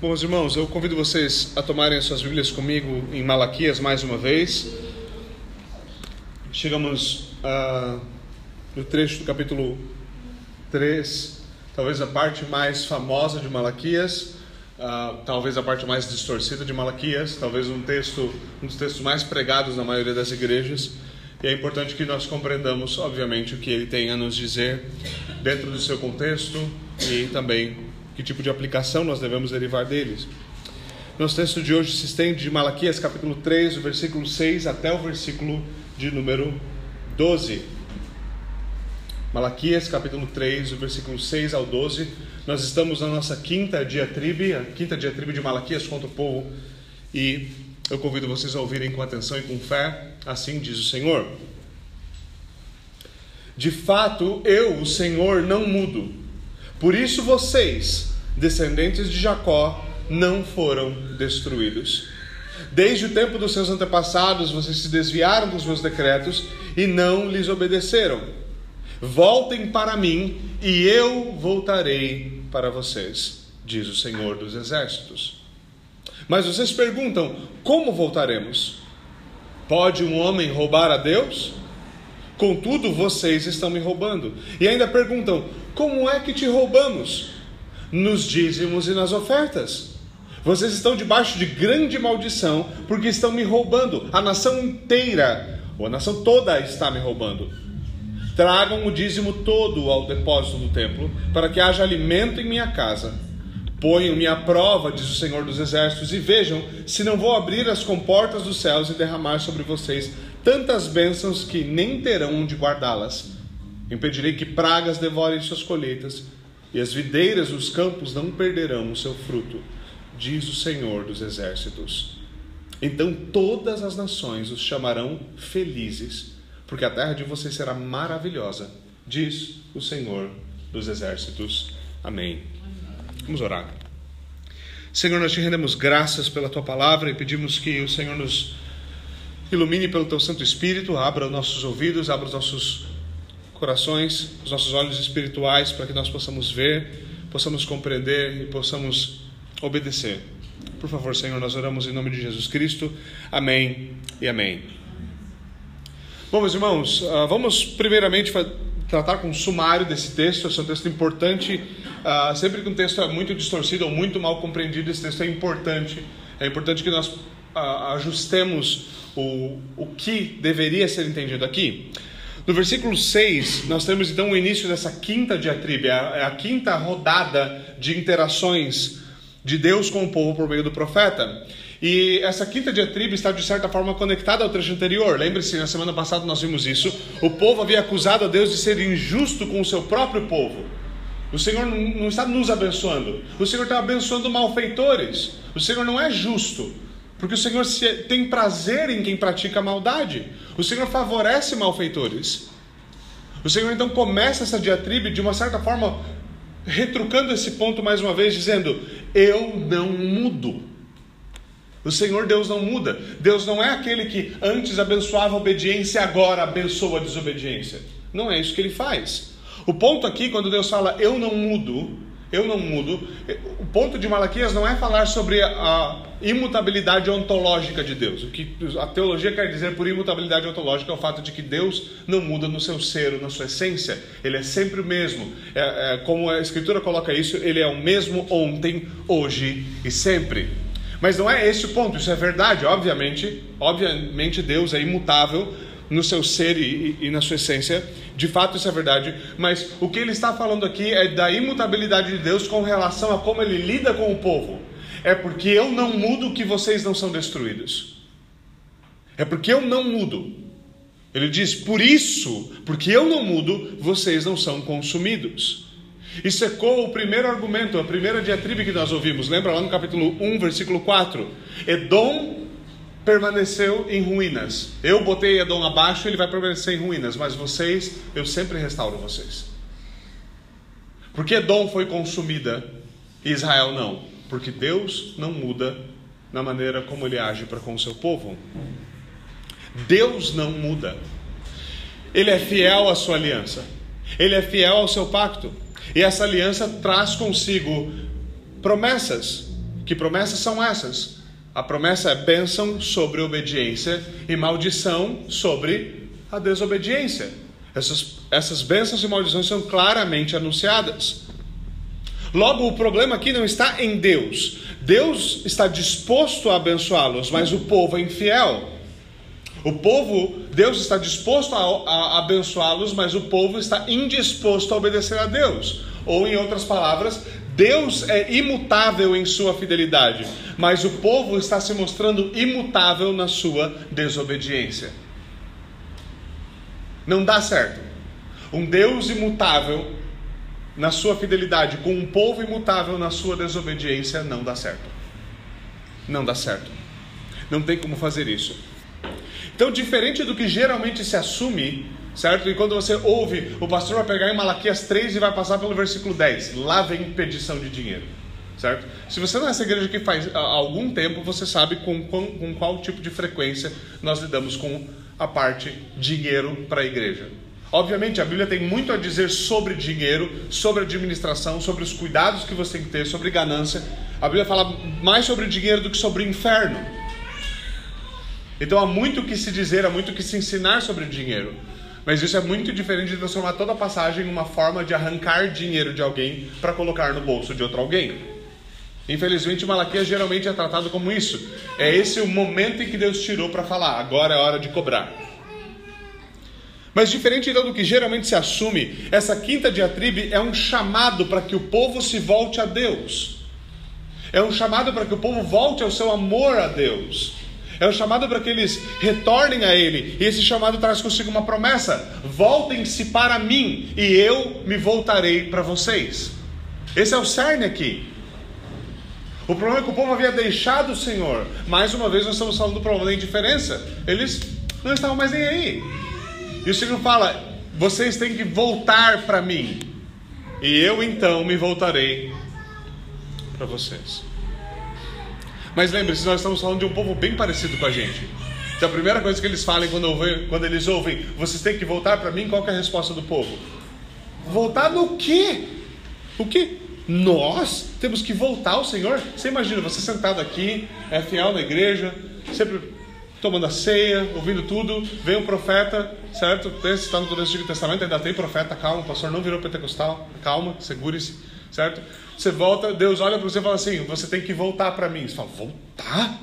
Bom, irmãos, eu convido vocês a tomarem as suas Bíblias comigo em Malaquias mais uma vez. Chegamos uh, no trecho do capítulo 3, talvez a parte mais famosa de Malaquias, uh, talvez a parte mais distorcida de Malaquias, talvez um texto, um dos textos mais pregados na maioria das igrejas. E é importante que nós compreendamos, obviamente, o que ele tem a nos dizer dentro do seu contexto e também que tipo de aplicação nós devemos derivar deles. Nosso texto de hoje se estende de Malaquias capítulo 3, o versículo 6 até o versículo de número 12. Malaquias capítulo 3, o versículo 6 ao 12. Nós estamos na nossa quinta diatribe, a quinta diatribe de Malaquias contra o povo, e eu convido vocês a ouvirem com atenção e com fé, assim diz o Senhor. De fato, eu, o Senhor, não mudo. Por isso vocês, descendentes de Jacó, não foram destruídos. Desde o tempo dos seus antepassados, vocês se desviaram dos meus decretos e não lhes obedeceram. Voltem para mim e eu voltarei para vocês, diz o Senhor dos Exércitos. Mas vocês perguntam: como voltaremos? Pode um homem roubar a Deus? Contudo, vocês estão me roubando. E ainda perguntam: como é que te roubamos? Nos dízimos e nas ofertas. Vocês estão debaixo de grande maldição, porque estão me roubando. A nação inteira, ou a nação toda está me roubando. Tragam o dízimo todo ao depósito do templo, para que haja alimento em minha casa. Ponham-me à prova, diz o Senhor dos Exércitos, e vejam se não vou abrir as comportas dos céus e derramar sobre vocês tantas bênçãos que nem terão onde guardá-las. Impedirei que pragas devorem suas colheitas, e as videiras dos campos não perderão o seu fruto, diz o Senhor dos Exércitos. Então todas as nações os chamarão felizes, porque a terra de vocês será maravilhosa, diz o Senhor dos Exércitos. Amém. Vamos orar. Senhor, nós te rendemos graças pela tua palavra e pedimos que o Senhor nos Ilumine pelo teu Santo Espírito, abra nossos ouvidos, abra os nossos corações, os nossos olhos espirituais, para que nós possamos ver, possamos compreender e possamos obedecer. Por favor, Senhor, nós oramos em nome de Jesus Cristo. Amém e amém. Bom, meus irmãos, ah, vamos primeiramente tratar com um sumário desse texto. Esse é um texto importante. Ah, sempre que um texto é muito distorcido ou muito mal compreendido, esse texto é importante. É importante que nós ah, ajustemos o, o que deveria ser entendido aqui. No versículo 6, nós temos então o início dessa quinta diatribe, a, é a quinta rodada de interações de Deus com o povo por meio do profeta. E essa quinta diatribe está de certa forma conectada ao trecho anterior. Lembre-se, na semana passada nós vimos isso. O povo havia acusado a Deus de ser injusto com o seu próprio povo. O Senhor não está nos abençoando, o Senhor está abençoando malfeitores. O Senhor não é justo. Porque o Senhor tem prazer em quem pratica maldade. O Senhor favorece malfeitores. O Senhor então começa essa diatribe de uma certa forma retrucando esse ponto mais uma vez, dizendo: Eu não mudo. O Senhor Deus não muda. Deus não é aquele que antes abençoava a obediência agora abençoa a desobediência. Não é isso que ele faz. O ponto aqui, quando Deus fala eu não mudo, eu não mudo. O ponto de Malaquias não é falar sobre a imutabilidade ontológica de Deus. O que a teologia quer dizer por imutabilidade ontológica é o fato de que Deus não muda no seu ser, na sua essência. Ele é sempre o mesmo. É, é, como a Escritura coloca isso, ele é o mesmo ontem, hoje e sempre. Mas não é esse o ponto. Isso é verdade, obviamente. Obviamente Deus é imutável no seu ser e, e, na sua essência. De fato, isso é verdade. Mas o que ele está falando aqui é da imutabilidade de Deus com relação a como ele lida com o povo. É porque eu não mudo que vocês não são destruídos. É porque eu não mudo. Ele diz: por isso, porque eu não mudo, vocês não são consumidos. E secou o primeiro argumento, a primeira diatribe que nós ouvimos. Lembra lá no capítulo 1, versículo 4? Edom permaneceu em ruínas. Eu botei Edom abaixo, ele vai permanecer em ruínas, mas vocês, eu sempre restauro vocês. Porque Edom foi consumida e Israel não? Porque Deus não muda na maneira como ele age para com o seu povo. Deus não muda. Ele é fiel à sua aliança. Ele é fiel ao seu pacto. E essa aliança traz consigo promessas Que promessas são essas? A promessa é bênção sobre obediência e maldição sobre a desobediência. Essas, essas bênçãos e maldições são claramente anunciadas. Logo, o problema aqui não está em Deus. Deus está disposto a abençoá-los, mas o povo é infiel. O povo, Deus está disposto a, a abençoá-los, mas o povo está indisposto a obedecer a Deus. Ou, em outras palavras, Deus é imutável em sua fidelidade, mas o povo está se mostrando imutável na sua desobediência. Não dá certo. Um Deus imutável na sua fidelidade com um povo imutável na sua desobediência não dá certo. Não dá certo. Não tem como fazer isso. Então, diferente do que geralmente se assume, certo? E quando você ouve, o pastor vai pegar em Malaquias 3 e vai passar pelo versículo 10. Lá vem pedição de dinheiro, certo? Se você não é essa igreja aqui faz algum tempo, você sabe com, com, com qual tipo de frequência nós lidamos com a parte dinheiro para a igreja. Obviamente, a Bíblia tem muito a dizer sobre dinheiro, sobre administração, sobre os cuidados que você tem que ter, sobre ganância. A Bíblia fala mais sobre dinheiro do que sobre o inferno. Então há muito o que se dizer, há muito o que se ensinar sobre dinheiro. Mas isso é muito diferente de transformar toda a passagem em uma forma de arrancar dinheiro de alguém para colocar no bolso de outro alguém. Infelizmente, Malaquias geralmente é tratado como isso. É esse o momento em que Deus tirou para falar, agora é hora de cobrar. Mas diferente então do que geralmente se assume, essa quinta diatribe é um chamado para que o povo se volte a Deus. É um chamado para que o povo volte ao seu amor a Deus. É um chamado para que eles retornem a Ele. E esse chamado traz consigo uma promessa: voltem-se para mim e eu me voltarei para vocês. Esse é o cerne aqui. O problema é que o povo havia deixado o Senhor. Mais uma vez, nós estamos falando do problema da indiferença. Eles não estavam mais nem aí. E o Senhor fala: vocês têm que voltar para mim. E eu então me voltarei para vocês. Mas lembre-se, nós estamos falando de um povo bem parecido com a gente. Então a primeira coisa que eles falam quando, ouvem, quando eles ouvem, vocês têm que voltar para mim, qual é a resposta do povo? Voltar no quê? O quê? Nós temos que voltar ao Senhor? Você imagina, você sentado aqui, é fiel na igreja, sempre tomando a ceia, ouvindo tudo, vem um profeta, certo? Está no Antigo Testamento, ainda tem profeta, calma, o pastor não virou pentecostal, calma, segure-se, certo? Você volta, Deus olha para você e fala assim: você tem que voltar para mim. Você fala: voltar?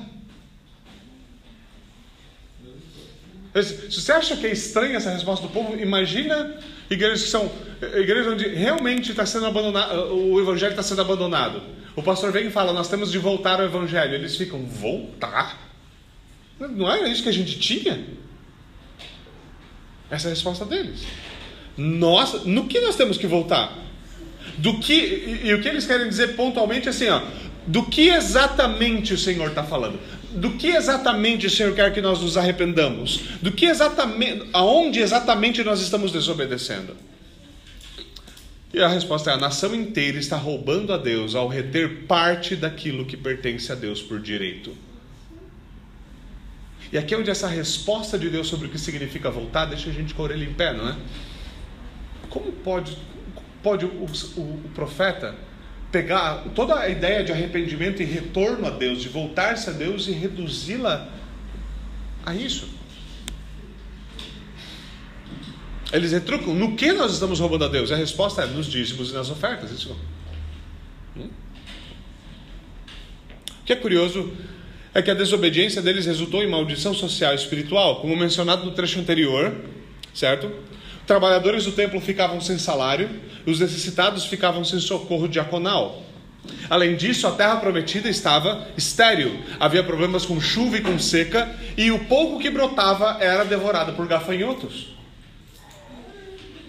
Se você acha que é estranha essa resposta do povo, imagina igrejas que são igrejas onde realmente está sendo abandonado, o evangelho está sendo abandonado. O pastor vem e fala: nós temos de voltar ao evangelho. Eles ficam: voltar? Não era isso que a gente tinha? Essa é a resposta deles. Nós, no que nós temos que voltar? Do que e, e o que eles querem dizer pontualmente é assim, ó, do que exatamente o Senhor está falando? Do que exatamente o Senhor quer que nós nos arrependamos? Do que exatamente, aonde exatamente nós estamos desobedecendo? E a resposta é: a nação inteira está roubando a Deus ao reter parte daquilo que pertence a Deus por direito. E aqui é onde essa resposta de Deus sobre o que significa voltar deixa a gente com a orelha em pé, não é? Como pode pode o, o, o profeta pegar toda a ideia de arrependimento e retorno a Deus, de voltar-se a Deus e reduzi-la a isso. Eles retrucam, no que nós estamos roubando a Deus? A resposta é nos dízimos e nas ofertas. Isso. Hum? O que é curioso é que a desobediência deles resultou em maldição social e espiritual, como mencionado no trecho anterior, certo? Trabalhadores do templo ficavam sem salário, os necessitados ficavam sem socorro diaconal. Além disso, a terra prometida estava estéril, havia problemas com chuva e com seca, e o pouco que brotava era devorado por gafanhotos.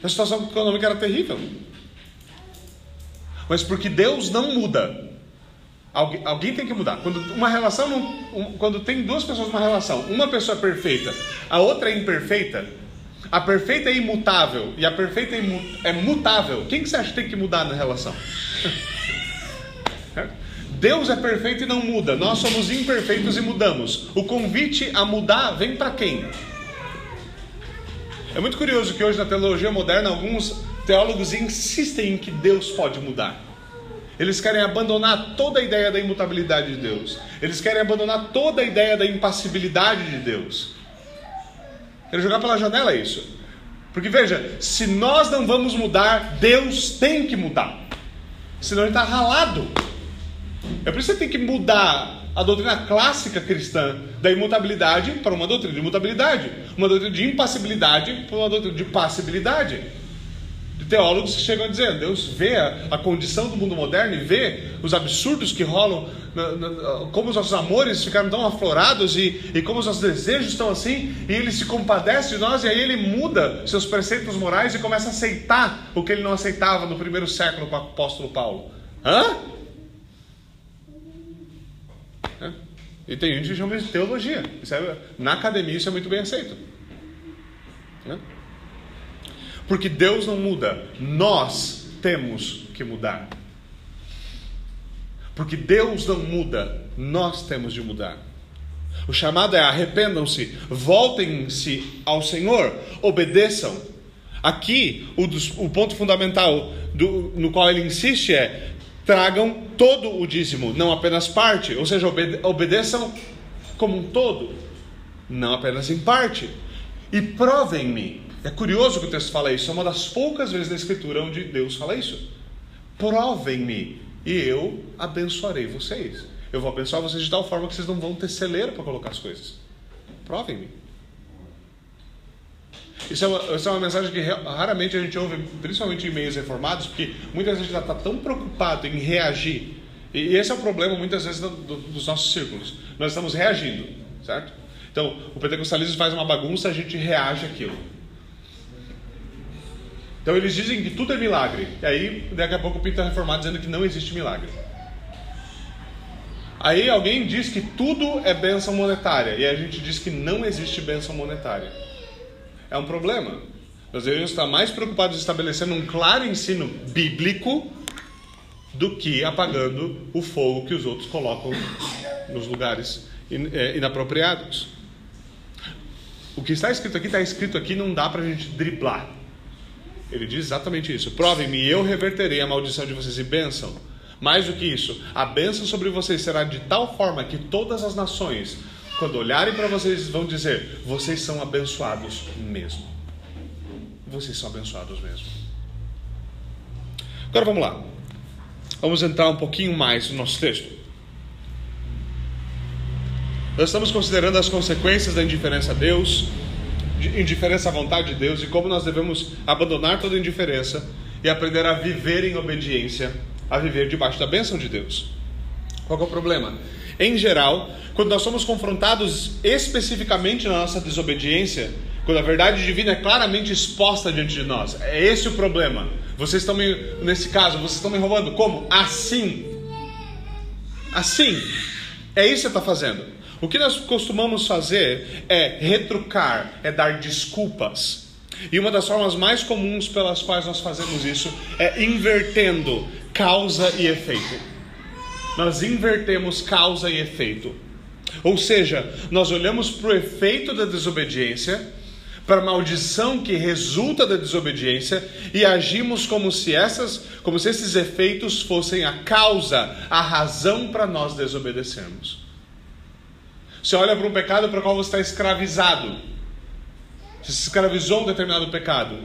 A situação econômica era terrível. Mas porque Deus não muda, alguém, alguém tem que mudar. Quando uma relação, não, quando tem duas pessoas numa relação, uma pessoa é perfeita, a outra é imperfeita, a perfeita é imutável e a perfeita é, é mutável. Quem que você acha que tem que mudar na relação? Deus é perfeito e não muda. Nós somos imperfeitos e mudamos. O convite a mudar vem para quem? É muito curioso que hoje na teologia moderna alguns teólogos insistem em que Deus pode mudar. Eles querem abandonar toda a ideia da imutabilidade de Deus. Eles querem abandonar toda a ideia da impassibilidade de Deus. Quero jogar pela janela isso. Porque veja, se nós não vamos mudar, Deus tem que mudar. Senão ele está ralado. É por isso que você tem que mudar a doutrina clássica cristã da imutabilidade para uma doutrina de imutabilidade, uma doutrina de impassibilidade para uma doutrina de passibilidade teólogos que chegam dizer: Deus vê a, a condição do mundo moderno e vê os absurdos que rolam, na, na, como os nossos amores ficaram tão aflorados e, e como os nossos desejos estão assim, e ele se compadece de nós e aí ele muda seus preceitos morais e começa a aceitar o que ele não aceitava no primeiro século com o apóstolo Paulo. Hã? E tem gente que chama de teologia. É, na academia isso é muito bem aceito. É. Porque Deus não muda, nós temos que mudar. Porque Deus não muda, nós temos de mudar. O chamado é arrependam-se, voltem-se ao Senhor, obedeçam. Aqui, o, dos, o ponto fundamental do, no qual ele insiste é: tragam todo o dízimo, não apenas parte, ou seja, obede, obedeçam como um todo, não apenas em parte. E provem-me é curioso que o texto fala isso, é uma das poucas vezes na Escritura onde Deus fala isso. Provem-me e eu abençoarei vocês. Eu vou abençoar vocês de tal forma que vocês não vão ter celeiro para colocar as coisas. Provem-me. Isso é, uma, isso é uma mensagem que raramente a gente ouve, principalmente em meios reformados, porque muitas vezes está tão preocupado em reagir. E esse é o problema, muitas vezes, do, do, dos nossos círculos. Nós estamos reagindo, certo? Então, o pentecostalismo faz uma bagunça, a gente reage àquilo. Então eles dizem que tudo é milagre. E aí, daqui a pouco, o Pinto reformado dizendo que não existe milagre. Aí alguém diz que tudo é benção monetária. E a gente diz que não existe benção monetária. É um problema. Nós devemos estar mais preocupados em estabelecer um claro ensino bíblico do que apagando o fogo que os outros colocam nos lugares é, inapropriados. O que está escrito aqui, está escrito aqui, não dá para a gente driblar. Ele diz exatamente isso: provem-me eu reverterei a maldição de vocês e bênção. Mais do que isso, a bênção sobre vocês será de tal forma que todas as nações, quando olharem para vocês, vão dizer: vocês são abençoados mesmo. Vocês são abençoados mesmo. Agora vamos lá. Vamos entrar um pouquinho mais no nosso texto. Nós estamos considerando as consequências da indiferença a Deus indiferença à vontade de Deus e como nós devemos abandonar toda indiferença e aprender a viver em obediência, a viver debaixo da bênção de Deus. Qual é o problema? Em geral, quando nós somos confrontados especificamente na nossa desobediência, quando a verdade divina é claramente exposta diante de nós, é esse o problema. Vocês estão me, nesse caso, vocês estão me roubando como? Assim. Assim. É isso que você está fazendo. O que nós costumamos fazer é retrucar, é dar desculpas. E uma das formas mais comuns pelas quais nós fazemos isso é invertendo causa e efeito. Nós invertemos causa e efeito. Ou seja, nós olhamos para o efeito da desobediência, para a maldição que resulta da desobediência e agimos como se essas, como se esses efeitos fossem a causa, a razão para nós desobedecermos. Você olha para um pecado para o qual você está escravizado. Você se escravizou a um determinado pecado.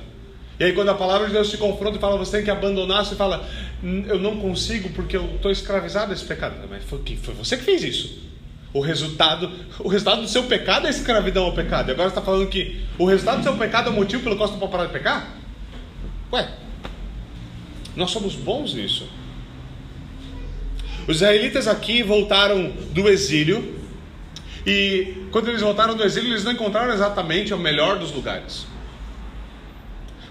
E aí, quando a palavra de Deus te confronta e fala, você tem que abandonar, você fala, eu não consigo porque eu estou escravizado a esse pecado. Mas foi, foi você que fez isso. O resultado, o resultado do seu pecado é escravidão ao pecado. E agora você está falando que o resultado do seu pecado é o motivo pelo qual você não pode parar de pecar? Ué, nós somos bons nisso. Os israelitas aqui voltaram do exílio e quando eles voltaram do exílio, eles não encontraram exatamente o melhor dos lugares.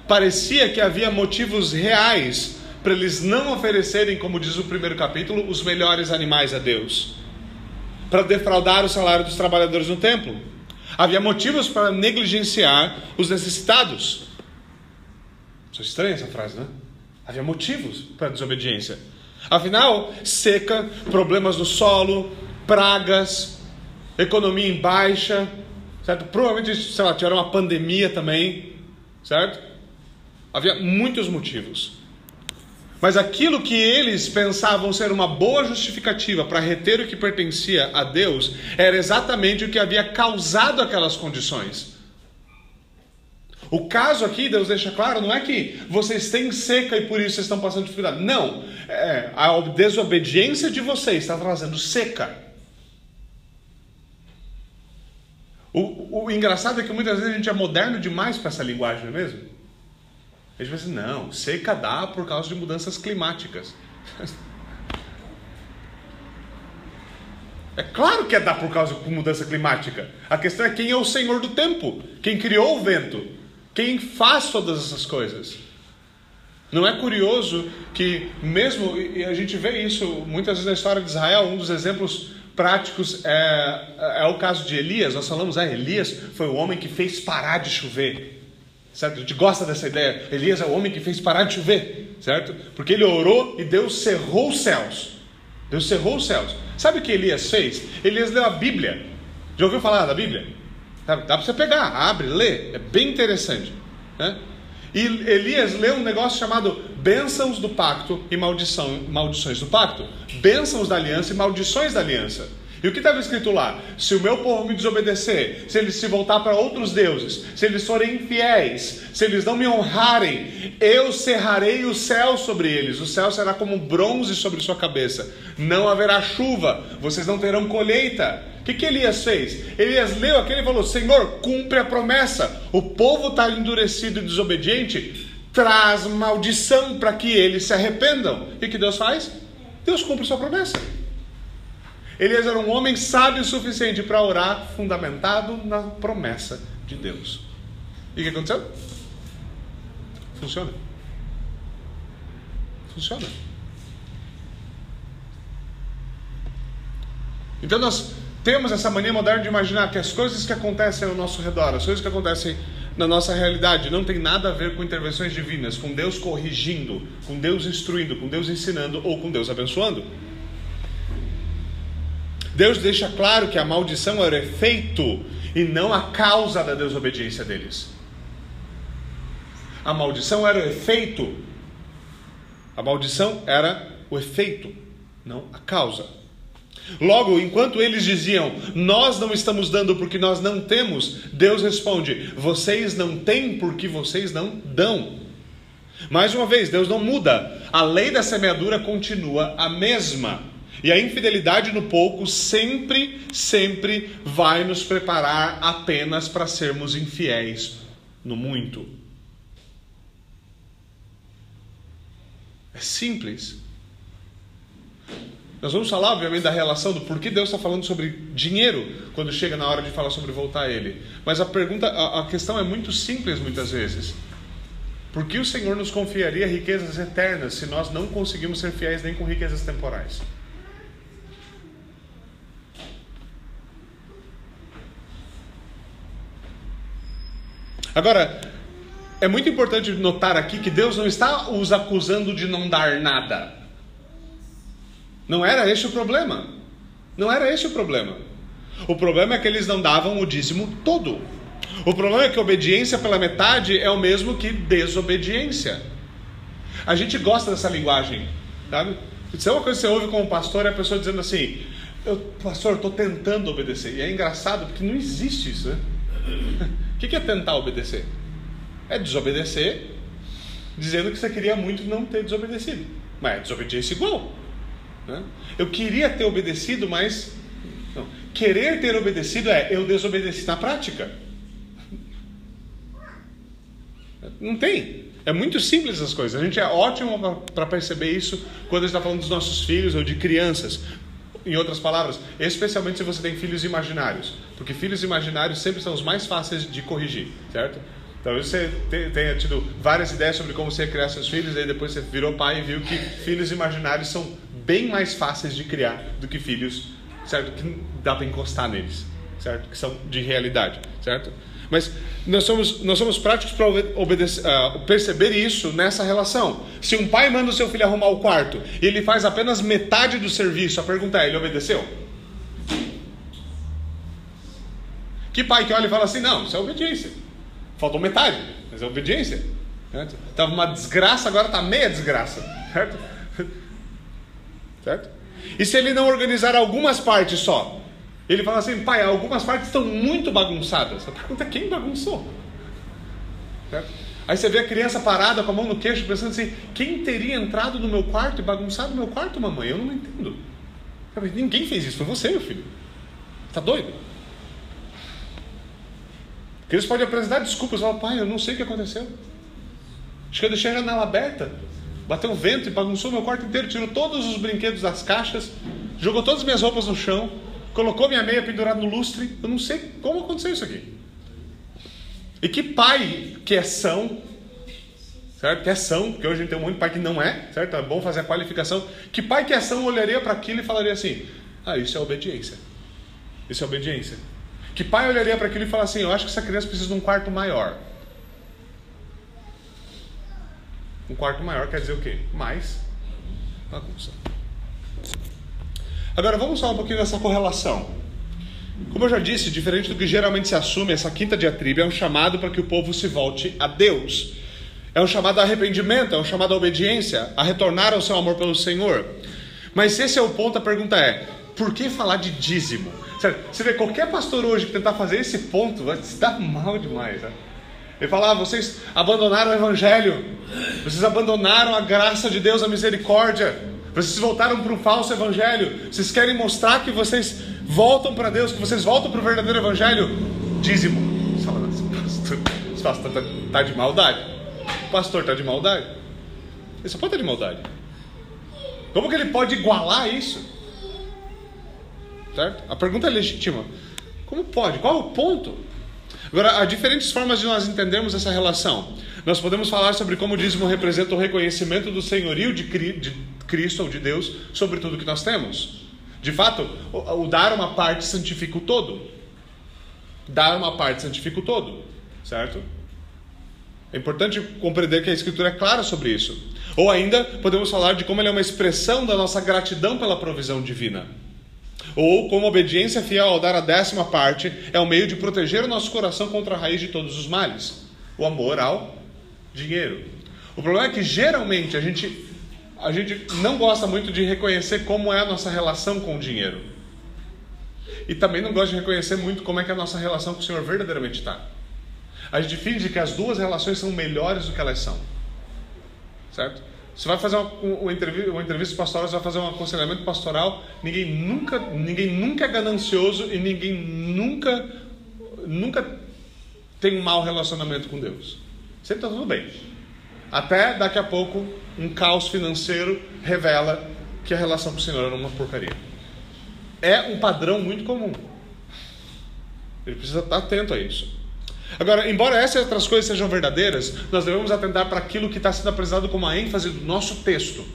Parecia que havia motivos reais para eles não oferecerem, como diz o primeiro capítulo, os melhores animais a Deus, para defraudar o salário dos trabalhadores no templo. Havia motivos para negligenciar os necessitados. É estranha essa frase, né? Havia motivos para a desobediência. Afinal, seca, problemas no solo, pragas, economia em baixa, certo? Provavelmente, sei lá, tiveram uma pandemia também, certo? Havia muitos motivos. Mas aquilo que eles pensavam ser uma boa justificativa para reter o que pertencia a Deus era exatamente o que havia causado aquelas condições. O caso aqui, Deus deixa claro, não é que vocês têm seca e por isso vocês estão passando dificuldade. Não. É, a desobediência de vocês está trazendo seca. O, o engraçado é que muitas vezes a gente é moderno demais para essa linguagem, não é mesmo? A gente pensa, assim, não, seca dá por causa de mudanças climáticas. É claro que é dar por causa de mudança climática. A questão é quem é o Senhor do tempo, quem criou o vento, quem faz todas essas coisas. Não é curioso que, mesmo, e a gente vê isso muitas vezes na história de Israel, um dos exemplos práticos é, é o caso de Elias. Nós falamos, ah, Elias foi o homem que fez parar de chover. Certo? A gente gosta dessa ideia. Elias é o homem que fez parar de chover, certo? Porque ele orou e Deus cerrou os céus. Deus cerrou os céus. Sabe o que Elias fez? Elias leu a Bíblia. Já ouviu falar da Bíblia? Dá, dá para você pegar, abre, lê. É bem interessante. Né? E Elias leu um negócio chamado bênçãos do pacto e maldição, maldições do pacto. Bênçãos da aliança e maldições da aliança. E o que estava escrito lá? Se o meu povo me desobedecer, se eles se voltar para outros deuses, se eles forem infiéis, se eles não me honrarem, eu cerrarei o céu sobre eles. O céu será como bronze sobre sua cabeça. Não haverá chuva, vocês não terão colheita. O que, que Elias fez? Elias leu aquele e falou: Senhor, cumpre a promessa. O povo está endurecido e desobediente, traz maldição para que eles se arrependam. E que Deus faz? Deus cumpre sua promessa. Elias era um homem sábio o suficiente para orar, fundamentado na promessa de Deus. E o que aconteceu? Funciona. Funciona. Então nós temos essa mania moderna de imaginar que as coisas que acontecem ao nosso redor, as coisas que acontecem na nossa realidade, não tem nada a ver com intervenções divinas, com Deus corrigindo, com Deus instruindo, com Deus ensinando ou com Deus abençoando. Deus deixa claro que a maldição era o efeito e não a causa da desobediência deles. A maldição era o efeito. A maldição era o efeito, não a causa. Logo, enquanto eles diziam, nós não estamos dando porque nós não temos, Deus responde, vocês não têm porque vocês não dão. Mais uma vez, Deus não muda, a lei da semeadura continua a mesma. E a infidelidade no pouco sempre, sempre vai nos preparar apenas para sermos infiéis no muito. É simples. Nós vamos falar, obviamente, da relação do porquê Deus está falando sobre dinheiro quando chega na hora de falar sobre voltar a Ele. Mas a pergunta, a, a questão é muito simples muitas vezes. Por que o Senhor nos confiaria riquezas eternas se nós não conseguimos ser fiéis nem com riquezas temporais? Agora, é muito importante notar aqui que Deus não está os acusando de não dar nada. Não era esse o problema. Não era esse o problema. O problema é que eles não davam o dízimo todo. O problema é que obediência pela metade é o mesmo que desobediência. A gente gosta dessa linguagem, sabe? Se é uma coisa que você ouve como pastor, é a pessoa dizendo assim: eu, Pastor, estou tentando obedecer. E é engraçado porque não existe isso, né? O que é tentar obedecer? É desobedecer, dizendo que você queria muito não ter desobedecido. Mas é desobediência igual. Né? Eu queria ter obedecido, mas. Não. Querer ter obedecido é eu desobedeci na prática. Não tem. É muito simples essas coisas. A gente é ótimo para perceber isso quando a gente está falando dos nossos filhos ou de crianças. Em outras palavras, especialmente se você tem filhos imaginários, porque filhos imaginários sempre são os mais fáceis de corrigir, certo? Talvez você tenha tido várias ideias sobre como você ia criar seus filhos, e depois você virou pai e viu que filhos imaginários são bem mais fáceis de criar do que filhos, certo? Que dá para encostar neles, certo? Que são de realidade, certo? Mas nós somos, nós somos práticos para uh, perceber isso nessa relação. Se um pai manda o seu filho arrumar o quarto e ele faz apenas metade do serviço, a pergunta é: ele obedeceu? Que pai que olha e fala assim: não, isso é obediência. Faltou metade, mas é obediência. Estava uma desgraça, agora está meia desgraça. Certo? Certo? E se ele não organizar algumas partes só? Ele fala assim, pai, algumas partes estão muito bagunçadas. A pergunta é quem bagunçou? Certo? Aí você vê a criança parada com a mão no queixo, pensando assim: quem teria entrado no meu quarto e bagunçado meu quarto, mamãe? Eu não entendo. Ninguém fez isso, foi você, meu filho. Está doido? Porque eles podem apresentar desculpas, falar, pai, eu não sei o que aconteceu. Acho que eu deixei a janela aberta, bateu um vento e bagunçou meu quarto inteiro, tirou todos os brinquedos das caixas, jogou todas as minhas roupas no chão, colocou minha meia pendurada no lustre. Eu não sei como aconteceu isso aqui. E que pai que é são, certo? Que é são, porque hoje a gente tem um monte de pai que não é, certo? É bom fazer a qualificação. Que pai que é são olharia para aquilo e falaria assim: ah, isso é obediência. Isso é obediência. Que pai olharia para aquilo e falaria assim: eu acho que essa criança precisa de um quarto maior. Um quarto maior quer dizer o quê? Mais bagunça. Agora vamos falar um pouquinho dessa correlação. Como eu já disse, diferente do que geralmente se assume, essa quinta diatriba é um chamado para que o povo se volte a Deus. É um chamado a arrependimento, é um chamado à obediência, a retornar ao seu amor pelo Senhor. Mas se esse é o ponto, a pergunta é: por que falar de dízimo? Você vê, qualquer pastor hoje que tentar fazer esse ponto vai se dar mal demais. Né? Ele fala: ah, vocês abandonaram o Evangelho, vocês abandonaram a graça de Deus, a misericórdia, vocês voltaram para um falso Evangelho, vocês querem mostrar que vocês voltam para Deus, que vocês voltam para o verdadeiro Evangelho, dízimo. Você fala, pastor, esse pastor está tá de maldade. O pastor está de maldade. Ele só pode estar de maldade. Como que ele pode igualar isso? Certo? A pergunta é legítima. Como pode? Qual é o ponto? Agora, há diferentes formas de nós entendermos essa relação. Nós podemos falar sobre como o dízimo representa o reconhecimento do senhorio de Cristo ou de Deus sobre tudo que nós temos. De fato, o, dar uma parte santifica o todo. Dar uma parte santifica o todo, certo? É importante compreender que a Escritura é clara sobre isso. Ou ainda, podemos falar de como ele é uma expressão da nossa gratidão pela provisão divina. Ou como obediência fiel ao dar a décima parte é o meio de proteger o nosso coração contra a raiz de todos os males o amor ao dinheiro. O problema é que geralmente a gente a gente não gosta muito de reconhecer como é a nossa relação com o dinheiro. E também não gosta de reconhecer muito como é que a nossa relação com o Senhor verdadeiramente está. A gente finge que as duas relações são melhores do que elas são. Certo? Você vai fazer uma, uma, entrevista, uma entrevista pastoral, você vai fazer um aconselhamento pastoral, ninguém nunca, ninguém nunca é ganancioso e ninguém nunca, nunca tem um mau relacionamento com Deus. Sempre está tudo bem. Até daqui a pouco um caos financeiro revela que a relação com o Senhor era uma porcaria. É um padrão muito comum. Ele precisa estar atento a isso. Agora, embora essas outras coisas sejam verdadeiras, nós devemos atentar para aquilo que está sendo apresentado como a ênfase do nosso texto.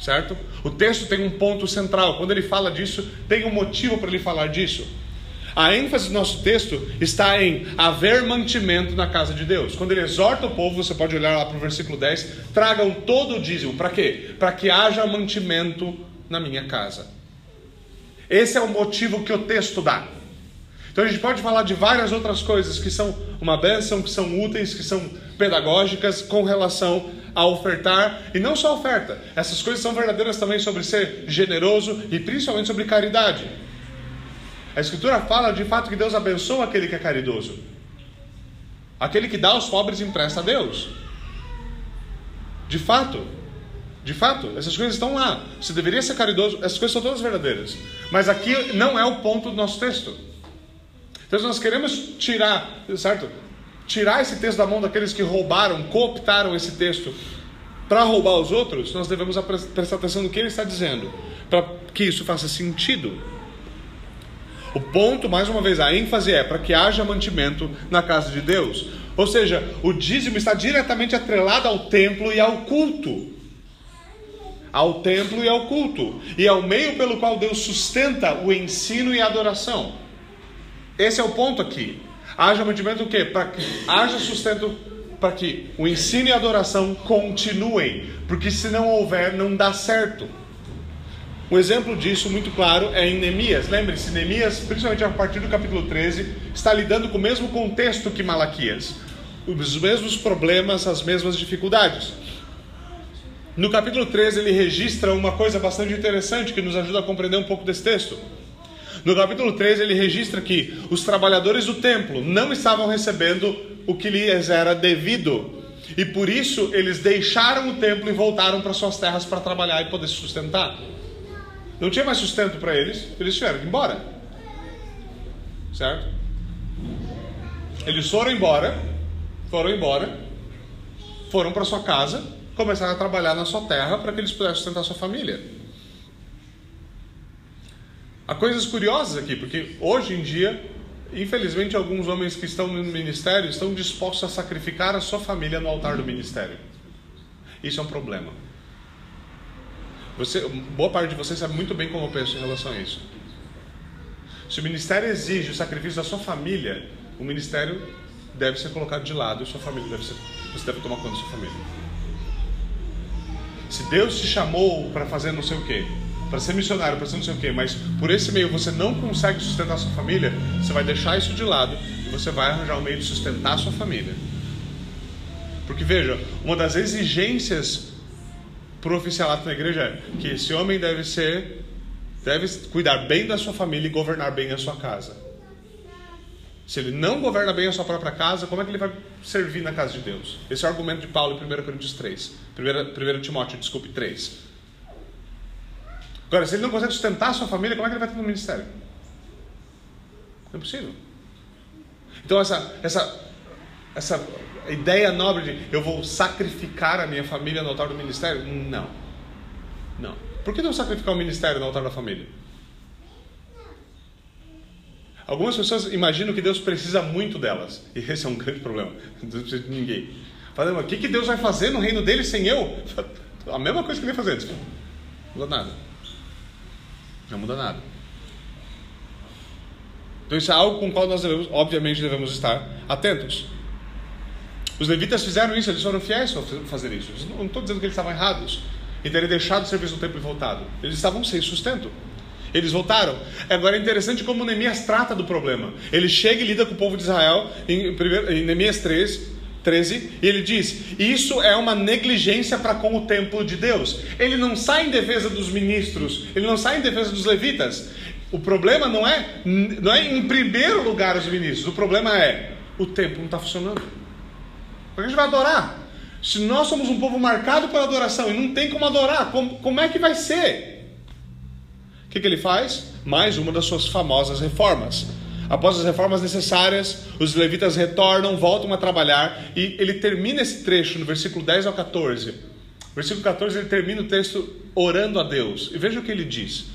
Certo? O texto tem um ponto central. Quando ele fala disso, tem um motivo para ele falar disso. A ênfase do nosso texto está em haver mantimento na casa de Deus. Quando ele exorta o povo, você pode olhar lá para o versículo 10: tragam todo o dízimo. Para quê? Para que haja mantimento na minha casa. Esse é o motivo que o texto dá. Então a gente pode falar de várias outras coisas que são uma bênção, que são úteis, que são pedagógicas com relação a ofertar, e não só oferta, essas coisas são verdadeiras também sobre ser generoso e principalmente sobre caridade. A Escritura fala de fato que Deus abençoa aquele que é caridoso. Aquele que dá aos pobres empresta a Deus. De fato, de fato, essas coisas estão lá. Você deveria ser caridoso, essas coisas são todas verdadeiras. Mas aqui não é o ponto do nosso texto. Então, nós queremos tirar, certo? Tirar esse texto da mão daqueles que roubaram, cooptaram esse texto para roubar os outros, nós devemos prestar atenção no que ele está dizendo, para que isso faça sentido. O ponto, mais uma vez, a ênfase é para que haja mantimento na casa de Deus. Ou seja, o dízimo está diretamente atrelado ao templo e ao culto. Ao templo e ao culto. E é o meio pelo qual Deus sustenta o ensino e a adoração. Esse é o ponto aqui. Haja mantimento o quê? Para que haja sustento para que o ensino e a adoração continuem. Porque se não houver, não dá certo. Um exemplo disso muito claro é em Neemias. Lembre-se, Neemias, principalmente a partir do capítulo 13, está lidando com o mesmo contexto que Malaquias. Os mesmos problemas, as mesmas dificuldades. No capítulo 13, ele registra uma coisa bastante interessante que nos ajuda a compreender um pouco desse texto. No capítulo 13, ele registra que os trabalhadores do templo não estavam recebendo o que lhes era devido. E por isso eles deixaram o templo e voltaram para suas terras para trabalhar e poder se sustentar. Não tinha mais sustento para eles, eles tiveram que ir embora. Certo? Eles foram embora, foram embora, foram para sua casa, começaram a trabalhar na sua terra para que eles pudessem sustentar sua família. Há coisas curiosas aqui, porque hoje em dia, infelizmente, alguns homens que estão no ministério estão dispostos a sacrificar a sua família no altar do ministério. Isso é um problema. Você, boa parte de vocês sabe muito bem como eu penso em relação a isso. Se o ministério exige o sacrifício da sua família, o ministério deve ser colocado de lado e sua família deve ser, você deve tomar conta da sua família. Se Deus te chamou para fazer não sei o quê, para ser missionário, para ser não sei o quê, mas por esse meio você não consegue sustentar sua família, você vai deixar isso de lado e você vai arranjar um meio de sustentar sua família. Porque veja, uma das exigências para o oficialato na igreja é que esse homem deve ser, deve cuidar bem da sua família e governar bem a sua casa. Se ele não governa bem a sua própria casa, como é que ele vai servir na casa de Deus? Esse é o argumento de Paulo em 1 Coríntios 3. 1, 1 Timóteo, desculpe, 3. Agora, se ele não consegue sustentar a sua família, como é que ele vai ter no ministério? Não é possível. Então, essa, essa, essa ideia nobre de eu vou sacrificar a minha família no altar do ministério? Não. Não. Por que não sacrificar o ministério no altar da família? Algumas pessoas imaginam que Deus precisa muito delas. E esse é um grande problema. Deus precisa de ninguém. Falando, o que, que Deus vai fazer no reino dele sem eu? A mesma coisa que ele fazer. Não nada. Não muda nada. Então isso é algo com o qual nós devemos, obviamente, devemos estar atentos. Os levitas fizeram isso, eles foram fiéis a fazer isso. Não estou dizendo que eles estavam errados em terem deixado o serviço no templo e voltado. Eles estavam sem sustento. Eles voltaram. Agora é interessante como Neemias trata do problema. Ele chega e lida com o povo de Israel em, em Neemias 3, 13, e ele diz: Isso é uma negligência para com o templo de Deus. Ele não sai em defesa dos ministros, ele não sai em defesa dos levitas. O problema não é, não é em primeiro lugar os ministros, o problema é o templo não está funcionando. Como a gente vai adorar? Se nós somos um povo marcado pela adoração e não tem como adorar, como, como é que vai ser? O que, que ele faz? Mais uma das suas famosas reformas. Após as reformas necessárias, os levitas retornam, voltam a trabalhar e ele termina esse trecho no versículo 10 ao 14. Versículo 14 ele termina o texto orando a Deus. E veja o que ele diz: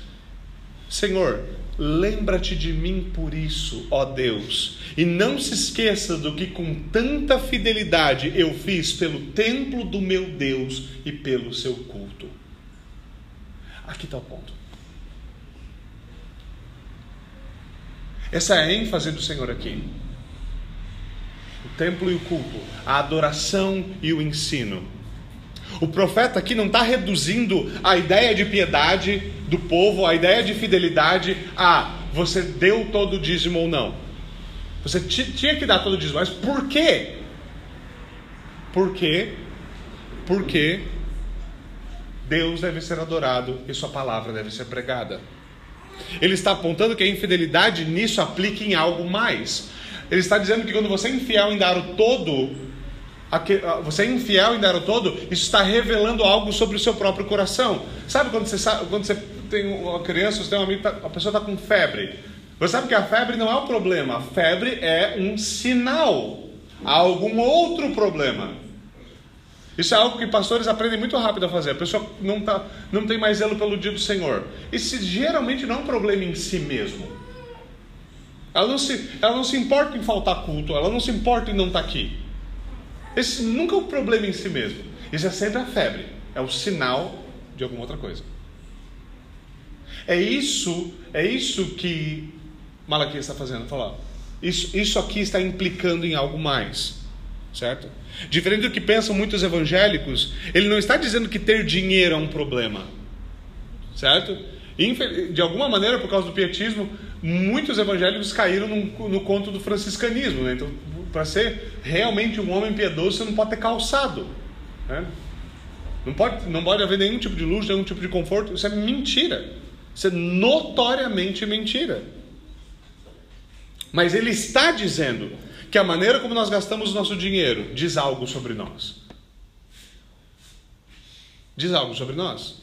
Senhor, lembra-te de mim por isso, ó Deus, e não se esqueça do que com tanta fidelidade eu fiz pelo templo do meu Deus e pelo seu culto. Aqui está o ponto. Essa é a ênfase do Senhor aqui. O templo e o culto, a adoração e o ensino. O profeta aqui não está reduzindo a ideia de piedade do povo, a ideia de fidelidade a você deu todo o dízimo ou não. Você tinha que dar todo o dízimo, mas por quê? Por quê? Porque Deus deve ser adorado e Sua palavra deve ser pregada. Ele está apontando que a infidelidade nisso aplica em algo mais. Ele está dizendo que quando você é infiel em dar o todo, você é infiel em dar o todo, isso está revelando algo sobre o seu próprio coração. Sabe quando você, sabe, quando você tem uma criança, você tem um amigo, tá, a pessoa está com febre. Você sabe que a febre não é o problema, a febre é um sinal a algum outro problema. Isso é algo que pastores aprendem muito rápido a fazer. A pessoa não, tá, não tem mais zelo pelo dia do Senhor. Isso geralmente não é um problema em si mesmo. Ela não, se, ela não se importa em faltar culto, ela não se importa em não estar tá aqui. Esse nunca é um problema em si mesmo. Isso é sempre a febre. É o sinal de alguma outra coisa. É isso, é isso que Malaquias está fazendo. Falar. Isso, isso aqui está implicando em algo mais. Certo? Diferente do que pensam muitos evangélicos, ele não está dizendo que ter dinheiro é um problema. Certo? De alguma maneira, por causa do pietismo, muitos evangélicos caíram no, conto do franciscanismo. Né? Então, para ser realmente um homem piedoso, você não pode ter calçado. Né? Não pode, não pode haver nenhum tipo de luxo, nenhum tipo de conforto. Isso é mentira. Isso é notoriamente mentira. Mas ele está dizendo que a maneira como nós gastamos o nosso dinheiro diz algo sobre nós. Diz algo sobre nós.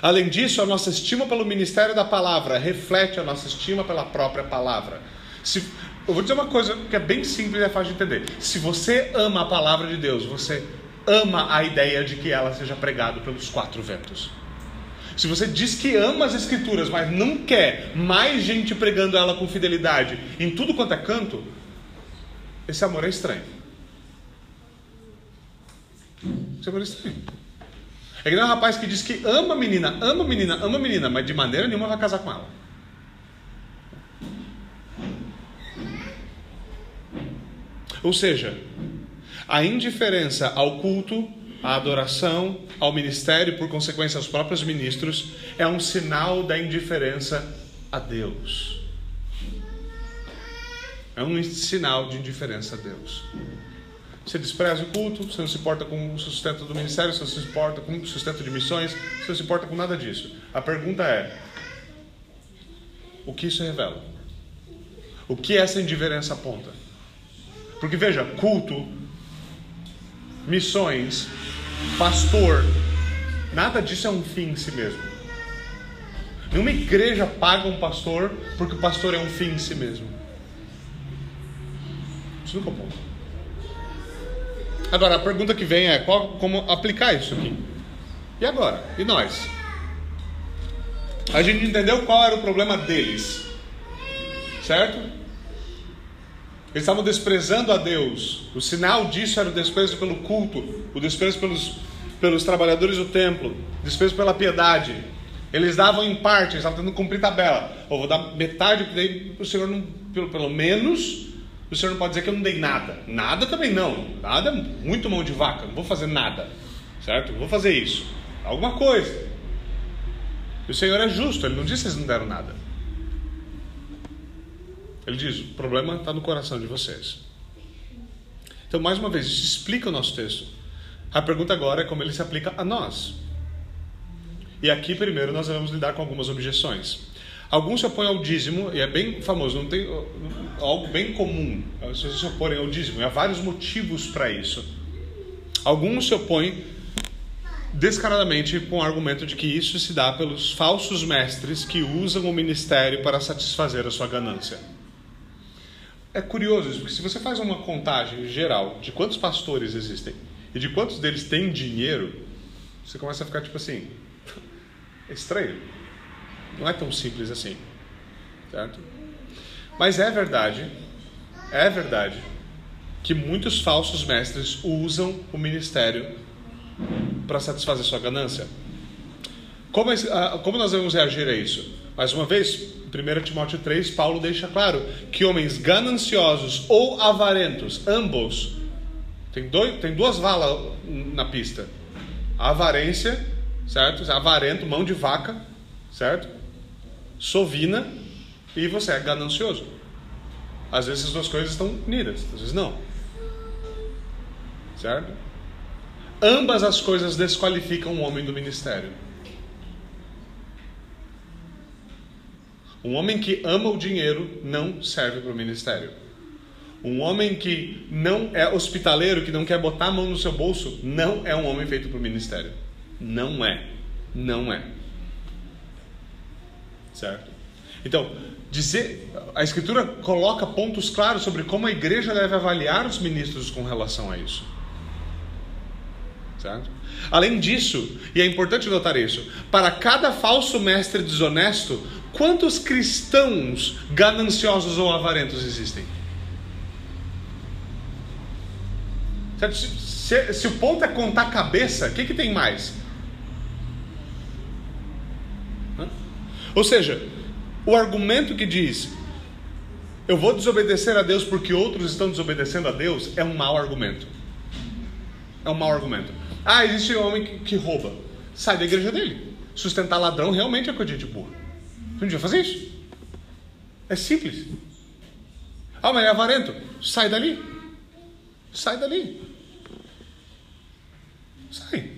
Além disso, a nossa estima pelo ministério da palavra reflete a nossa estima pela própria palavra. Se, eu vou dizer uma coisa que é bem simples e é fácil de entender. Se você ama a palavra de Deus, você ama a ideia de que ela seja pregada pelos quatro ventos. Se você diz que ama as escrituras, mas não quer mais gente pregando ela com fidelidade em tudo quanto é canto, esse amor é estranho. Esse amor é estranho. É que nem um rapaz que diz que ama a menina, ama a menina, ama a menina, mas de maneira nenhuma vai casar com ela. Ou seja, a indiferença ao culto, à adoração, ao ministério, por consequência aos próprios ministros, é um sinal da indiferença a Deus. É um sinal de indiferença a Deus. Você despreza o culto, você não se importa com o sustento do ministério, você não se importa com o sustento de missões, você não se importa com nada disso. A pergunta é: o que isso revela? O que essa indiferença aponta? Porque veja, culto, missões, pastor, nada disso é um fim em si mesmo. Nenhuma igreja paga um pastor porque o pastor é um fim em si mesmo. Isso nunca é ponto. Agora, a pergunta que vem é qual, como aplicar isso aqui? E agora? E nós? A gente entendeu qual era o problema deles, certo? Eles estavam desprezando a Deus. O sinal disso era o desprezo pelo culto, o desprezo pelos, pelos trabalhadores do templo, o desprezo pela piedade. Eles davam em parte, eles estavam tentando cumprir tabela. Eu vou dar metade, daí o Senhor, não, pelo, pelo menos, o Senhor não pode dizer que eu não dei nada. Nada também não. Nada é muito mão de vaca. Não vou fazer nada. Certo? Não vou fazer isso. Alguma coisa. O Senhor é justo. Ele não disse que vocês não deram nada. Ele diz: o problema está no coração de vocês. Então, mais uma vez, isso explica o nosso texto. A pergunta agora é como ele se aplica a nós. E aqui, primeiro, nós vamos lidar com algumas objeções. Alguns se opõem ao dízimo, e é bem famoso, não tem algo bem comum as pessoas se oporem ao dízimo, há vários motivos para isso. Alguns se opõem descaradamente com o argumento de que isso se dá pelos falsos mestres que usam o ministério para satisfazer a sua ganância. É curioso isso, porque se você faz uma contagem geral de quantos pastores existem e de quantos deles têm dinheiro, você começa a ficar tipo assim: estranho. Não é tão simples assim. Certo? Mas é verdade, é verdade, que muitos falsos mestres usam o ministério para satisfazer sua ganância. Como, ah, como nós devemos reagir a isso? Mais uma vez, 1 Timóteo 3, Paulo deixa claro que homens gananciosos ou avarentos, ambos, tem, dois, tem duas valas na pista: avarência, certo? Avarento, mão de vaca, certo? Sovina e você é ganancioso. Às vezes as duas coisas estão unidas, às vezes não. Certo? Ambas as coisas desqualificam um homem do ministério. Um homem que ama o dinheiro não serve para o ministério. Um homem que não é hospitaleiro, que não quer botar a mão no seu bolso, não é um homem feito para o ministério. Não é. Não é. Certo? Então, dizer, a Escritura coloca pontos claros sobre como a igreja deve avaliar os ministros com relação a isso. Certo? Além disso, e é importante notar isso, para cada falso mestre desonesto, quantos cristãos gananciosos ou avarentos existem? Certo? Se, se, se o ponto é contar cabeça, o que, que tem mais? Ou seja, o argumento que diz eu vou desobedecer a Deus porque outros estão desobedecendo a Deus é um mau argumento. É um mau argumento. Ah, existe um homem que, que rouba. Sai da igreja dele. Sustentar ladrão realmente é coisa de burro. Você não devia fazer isso. É simples. Ah, mas é avarento. Sai dali. Sai dali. Sai.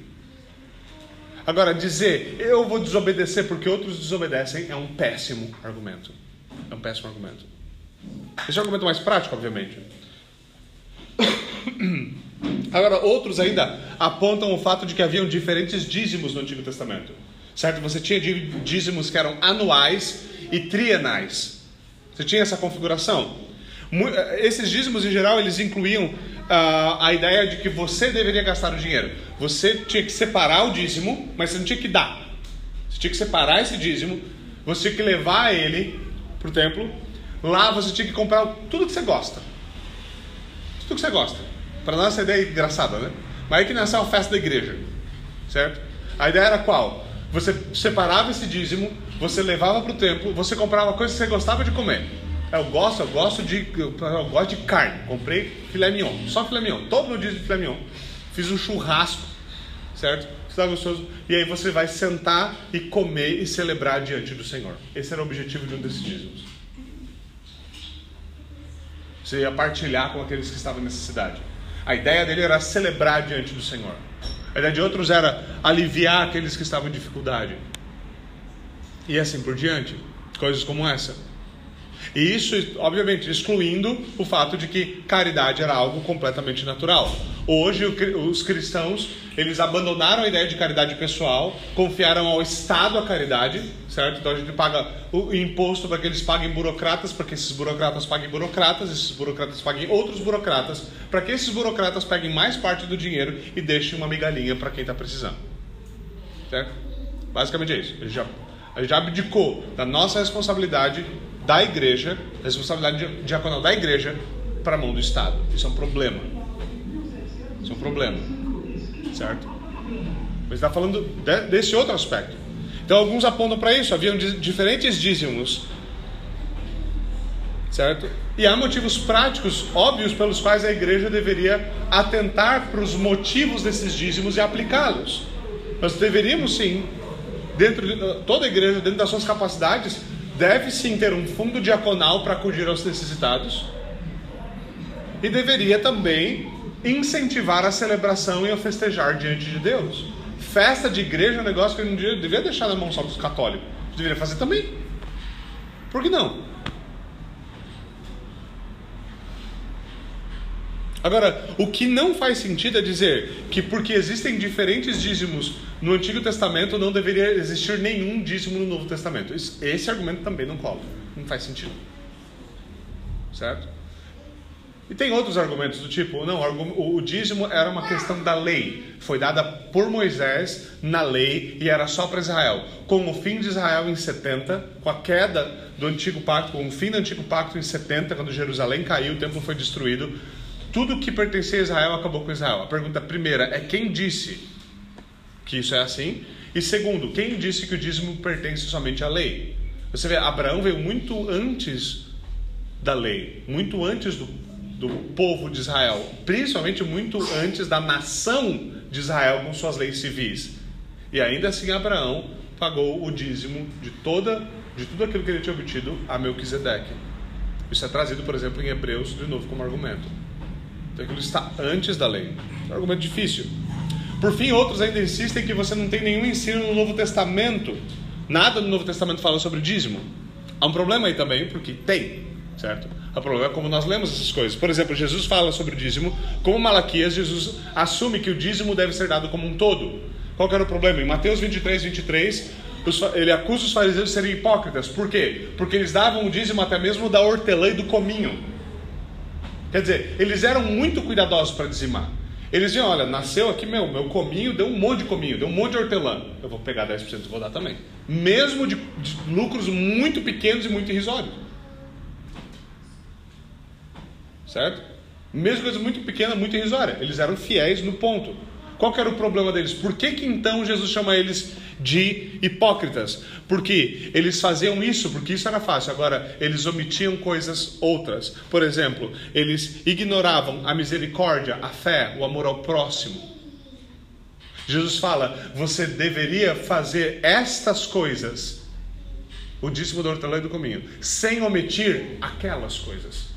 Agora, dizer eu vou desobedecer porque outros desobedecem é um péssimo argumento. É um péssimo argumento. Esse é o argumento mais prático, obviamente. Agora, outros ainda apontam o fato de que haviam diferentes dízimos no Antigo Testamento. Certo? Você tinha dízimos que eram anuais e trienais. Você tinha essa configuração. Esses dízimos, em geral, eles incluíam a ideia de que você deveria gastar o dinheiro. Você tinha que separar o dízimo, mas você não tinha que dar. Você tinha que separar esse dízimo, você tinha que levar ele para o templo. Lá você tinha que comprar tudo que você gosta. Tudo que você gosta. Para nós essa ideia é engraçada, né? Mas aí que nasceu a festa da igreja. Certo? A ideia era qual? Você separava esse dízimo, você levava para o templo, você comprava coisas que você gostava de comer. Eu gosto, eu gosto de, eu gosto de carne. Comprei filé mignon, só filé mignon. Todo meu dízimo de filé mignon. Fiz um churrasco, certo? Está gostoso. E aí você vai sentar e comer e celebrar diante do Senhor. Esse era o objetivo de um desses dízimos. Você ia partilhar com aqueles que estavam nessa cidade. A ideia dele era celebrar diante do Senhor. A ideia de outros era aliviar aqueles que estavam em dificuldade. E assim por diante. Coisas como essa. E isso, obviamente, excluindo o fato de que caridade era algo completamente natural. Hoje, os cristãos, eles abandonaram a ideia de caridade pessoal, confiaram ao Estado a caridade, certo? Então a gente paga o imposto para que eles paguem burocratas, para que esses burocratas paguem burocratas, esses burocratas paguem outros burocratas, para que esses burocratas peguem mais parte do dinheiro e deixem uma migalhinha para quem está precisando. Certo? Basicamente é isso. A gente, já, a gente já abdicou da nossa responsabilidade da igreja, responsabilidade diaconal da igreja, para a mão do Estado. Isso é um problema. Isso é um problema. Certo? Mas está falando de, desse outro aspecto. Então alguns apontam para isso. Haviam diferentes dízimos. Certo? E há motivos práticos, óbvios, pelos quais a igreja deveria atentar para os motivos desses dízimos e aplicá-los. Nós deveríamos sim, dentro de toda a igreja, dentro das suas capacidades, deve sim ter um fundo diaconal para acudir aos necessitados e deveria também incentivar a celebração e a festejar diante de Deus. Festa de igreja é um negócio que não devia deixar na mão só dos católicos, deveria fazer também. Por que não? Agora, o que não faz sentido é dizer que porque existem diferentes dízimos no Antigo Testamento não deveria existir nenhum dízimo no Novo Testamento. Esse argumento também não cola. Não faz sentido. Certo? E tem outros argumentos do tipo, não, o dízimo era uma questão da lei, foi dada por Moisés na lei e era só para Israel. Com o fim de Israel em 70, com a queda do antigo pacto, com o fim do antigo pacto em 70, quando Jerusalém caiu, o templo foi destruído, tudo que pertencia a Israel acabou com Israel. A pergunta primeira é quem disse que isso é assim? E segundo, quem disse que o dízimo pertence somente à lei? Você vê, Abraão veio muito antes da lei, muito antes do do povo de Israel, principalmente muito antes da nação de Israel com suas leis civis. E ainda assim Abraão pagou o dízimo de toda de tudo aquilo que ele tinha obtido a Melquisedeque. Isso é trazido, por exemplo, em Hebreus de novo como argumento. Então aquilo está antes da lei. É um argumento difícil. Por fim, outros ainda insistem que você não tem nenhum ensino no Novo Testamento. Nada no Novo Testamento fala sobre dízimo. Há um problema aí também, porque tem, certo? O problema é como nós lemos essas coisas. Por exemplo, Jesus fala sobre dízimo, como Malaquias, Jesus assume que o dízimo deve ser dado como um todo. Qual era o problema? Em Mateus 23, 23, ele acusa os fariseus de serem hipócritas. Por quê? Porque eles davam o dízimo até mesmo da hortelã e do cominho. Quer dizer, eles eram muito cuidadosos para dizimar. Eles diziam: olha, nasceu aqui meu, meu cominho, deu um monte de cominho, deu um monte de hortelã. Eu vou pegar 10% e vou dar também. Mesmo de, de lucros muito pequenos e muito irrisórios. certo? Mesma coisa muito pequena, muito irrisória. Eles eram fiéis no ponto. Qual que era o problema deles? Por que, que então Jesus chama eles de hipócritas? Porque eles faziam isso, porque isso era fácil. Agora, eles omitiam coisas outras. Por exemplo, eles ignoravam a misericórdia, a fé, o amor ao próximo. Jesus fala: você deveria fazer estas coisas, o dízimo do hortelã e do cominho, sem omitir aquelas coisas.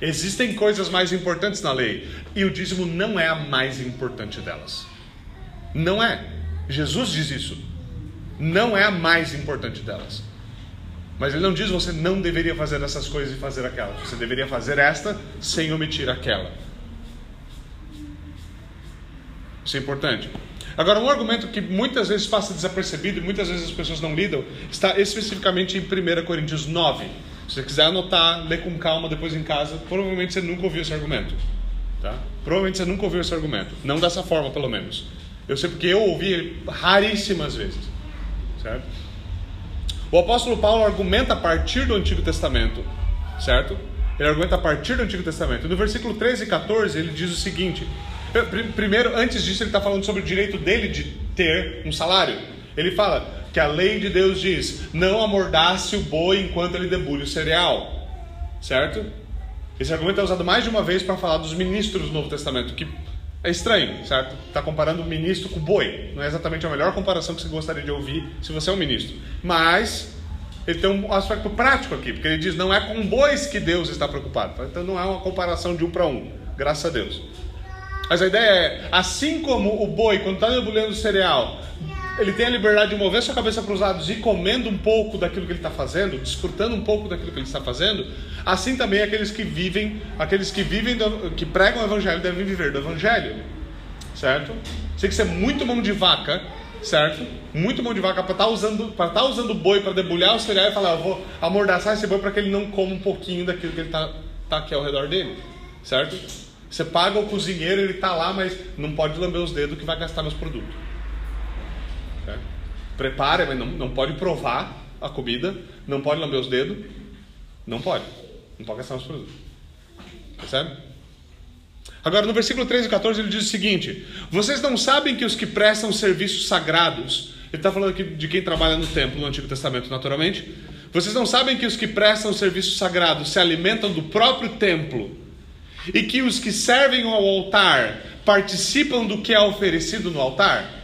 Existem coisas mais importantes na lei e o dízimo não é a mais importante delas. Não é. Jesus diz isso. Não é a mais importante delas. Mas ele não diz você não deveria fazer essas coisas e fazer aquelas. Você deveria fazer esta sem omitir aquela. Isso é importante. Agora, um argumento que muitas vezes passa desapercebido e muitas vezes as pessoas não lidam está especificamente em 1 Coríntios 9. Se você quiser anotar, ler com calma depois em casa, provavelmente você nunca ouviu esse argumento. Tá? Provavelmente você nunca ouviu esse argumento. Não dessa forma, pelo menos. Eu sei porque eu ouvi ele raríssimas vezes. Certo? O apóstolo Paulo argumenta a partir do Antigo Testamento, certo? Ele argumenta a partir do Antigo Testamento. No versículo 13 e 14, ele diz o seguinte: primeiro, antes disso, ele está falando sobre o direito dele de ter um salário. Ele fala que a lei de Deus diz: não amordace o boi enquanto ele debulha o cereal, certo? Esse argumento é usado mais de uma vez para falar dos ministros do Novo Testamento, que é estranho, certo? Está comparando o ministro com o boi. Não é exatamente a melhor comparação que você gostaria de ouvir se você é um ministro. Mas ele tem um aspecto prático aqui, porque ele diz: não é com bois que Deus está preocupado. Então não é uma comparação de um para um, graças a Deus. Mas a ideia é: assim como o boi, quando está debulhando o cereal, ele tem a liberdade de mover sua cabeça para os lados e comendo um pouco daquilo que ele está fazendo, desfrutando um pouco daquilo que ele está fazendo, assim também aqueles que vivem, aqueles que vivem, do, que pregam o evangelho devem viver do evangelho, certo? Tem que ser muito mão de vaca, certo? Muito mão de vaca para estar tá usando, para estar tá usando boi para debulhar o cereal e falar, eu vou amordaçar esse boi para que ele não coma um pouquinho daquilo que ele está tá aqui ao redor dele, certo? Você paga o cozinheiro, ele está lá, mas não pode lamber os dedos que vai gastar meus produtos prepara, mas não, não pode provar a comida, não pode lamber os dedos, não pode. Não pode gastar os produtos. Percebe? Agora, no versículo 13 e 14, ele diz o seguinte: Vocês não sabem que os que prestam serviços sagrados, ele está falando aqui de quem trabalha no templo, no Antigo Testamento, naturalmente. Vocês não sabem que os que prestam serviços sagrados se alimentam do próprio templo e que os que servem ao altar participam do que é oferecido no altar?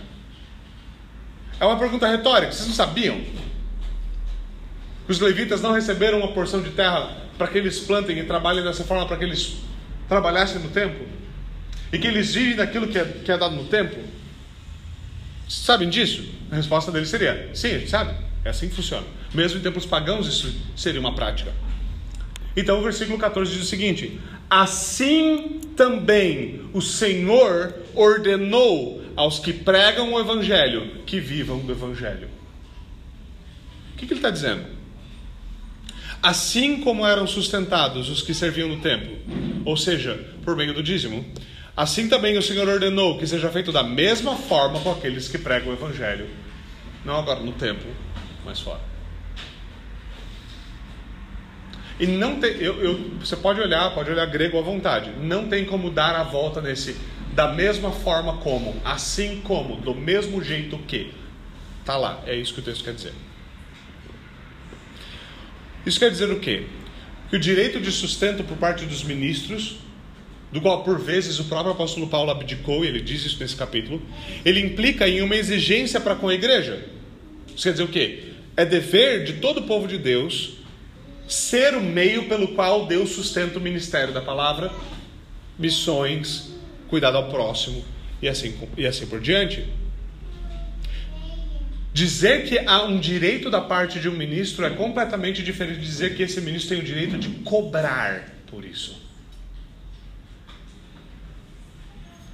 É uma pergunta retórica. Vocês não sabiam? Que os levitas não receberam uma porção de terra para que eles plantem e trabalhem dessa forma, para que eles trabalhassem no templo? E que eles vivem daquilo que é, que é dado no templo? Sabem disso? A resposta deles seria: sim, a gente sabe. É assim que funciona. Mesmo em tempos pagãos, isso seria uma prática. Então o versículo 14 diz o seguinte: Assim também o Senhor ordenou aos que pregam o Evangelho que vivam do Evangelho. O que, que ele está dizendo? Assim como eram sustentados os que serviam no templo, ou seja, por meio do dízimo, assim também o Senhor ordenou que seja feito da mesma forma com aqueles que pregam o Evangelho, não agora no templo, mas fora. E não tem, eu, eu, você pode olhar, pode olhar grego à vontade. Não tem como dar a volta nesse da mesma forma como, assim como, do mesmo jeito que. Tá lá, é isso que o texto quer dizer. Isso quer dizer o quê? Que o direito de sustento por parte dos ministros, do qual por vezes o próprio apóstolo Paulo abdicou, e ele diz isso nesse capítulo, ele implica em uma exigência para com a igreja. Isso quer dizer o quê? É dever de todo o povo de Deus ser o meio pelo qual Deus sustenta o ministério da palavra, missões, cuidado ao próximo e assim, e assim por diante. Dizer que há um direito da parte de um ministro é completamente diferente de dizer que esse ministro tem o direito de cobrar por isso.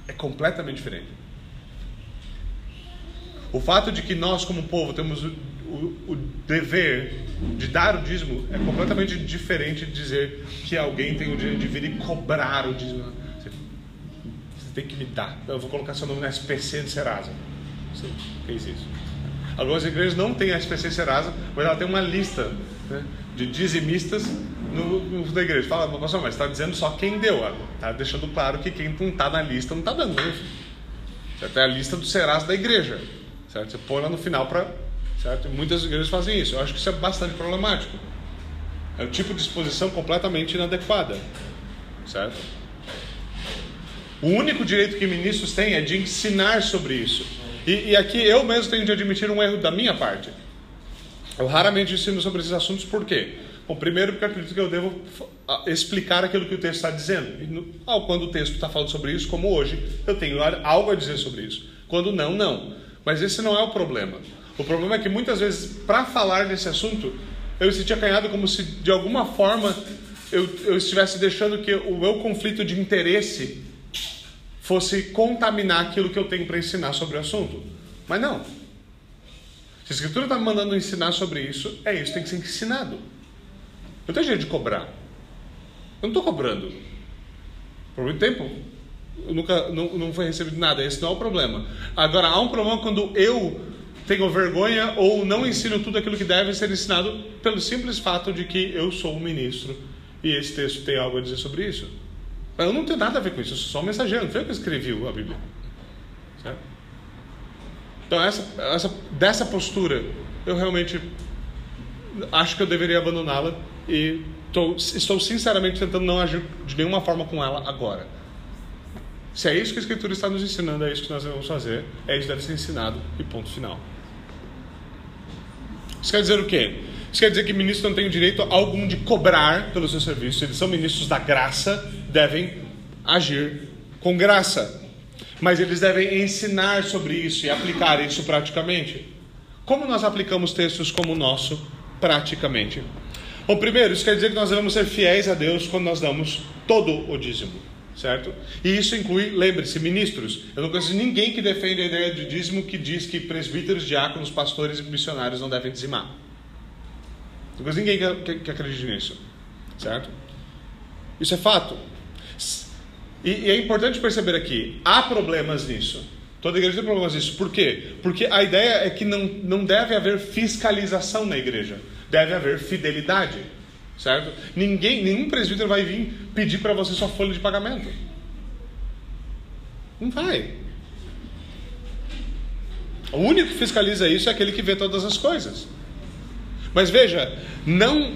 É completamente diferente. O fato de que nós, como povo, temos o, o, dever de dar o dízimo é completamente diferente de dizer que alguém tem o direito de vir e cobrar o dízimo tem que me dar. Eu vou colocar seu nome na SPC de Serasa. Você fez isso. Algumas igrejas não têm a SPC Serasa, mas ela tem uma lista né, de dizimistas no, no, da igreja. Fala, pastor, mas está dizendo só quem deu. Está deixando claro que quem não está na lista não está dando. Né? Você tem a lista do Serasa da igreja. Certo? Você põe lá no final para. Certo? E muitas igrejas fazem isso. Eu acho que isso é bastante problemático. É o tipo de exposição completamente inadequada. Certo? O único direito que ministros têm é de ensinar sobre isso. E, e, aqui eu mesmo tenho de admitir um erro da minha parte. Eu raramente ensino sobre esses assuntos, por quê? Bom, primeiro porque acredito que eu devo explicar aquilo que o texto está dizendo. E no, quando o texto está falando sobre isso, como hoje, eu tenho algo a dizer sobre isso. Quando não, não. Mas esse não é o problema. O problema é que muitas vezes, para falar desse assunto, eu me sentia acanhado como se de alguma forma eu, eu estivesse deixando que o meu conflito de interesse fosse contaminar aquilo que eu tenho para ensinar sobre o assunto. Mas não. Se a Escritura está me mandando ensinar sobre isso, é isso, tem que ser ensinado. Não tem jeito de cobrar. Eu não estou cobrando. Por muito tempo, eu nunca não, não foi recebido nada. Esse não é o problema. Agora, há um problema quando eu tenho vergonha ou não ensino tudo aquilo que deve ser ensinado pelo simples fato de que eu sou um ministro e esse texto tem algo a dizer sobre isso. Eu não tenho nada a ver com isso, eu sou só um mensageiro, não foi eu que escrevi a Bíblia. Certo? Então, essa, essa, dessa postura, eu realmente acho que eu deveria abandoná-la e tô, estou sinceramente tentando não agir de nenhuma forma com ela agora. Se é isso que a Escritura está nos ensinando, é isso que nós devemos fazer, é isso que deve ser ensinado e ponto final. Isso quer dizer o quê? Isso quer dizer que ministros não têm direito algum de cobrar pelo seu serviço. Eles são ministros da graça, devem agir com graça. Mas eles devem ensinar sobre isso e aplicar isso praticamente. Como nós aplicamos textos como o nosso praticamente? Bom, primeiro, isso quer dizer que nós devemos ser fiéis a Deus quando nós damos todo o dízimo, certo? E isso inclui, lembre-se, ministros. Eu não conheço ninguém que defende a ideia de dízimo que diz que presbíteros, diáconos, pastores e missionários não devem dizimar. Não ninguém que, que, que acredite nisso. Certo? Isso é fato. E, e, é importante perceber aqui: há problemas nisso. Toda igreja tem problemas nisso. Por quê? Porque a ideia é que não, não deve haver fiscalização na igreja. Deve haver fidelidade. Certo? Ninguém, nenhum presbítero vai vir pedir para você sua folha de pagamento. Não vai. O único que fiscaliza isso é aquele que vê todas as coisas. Mas veja, não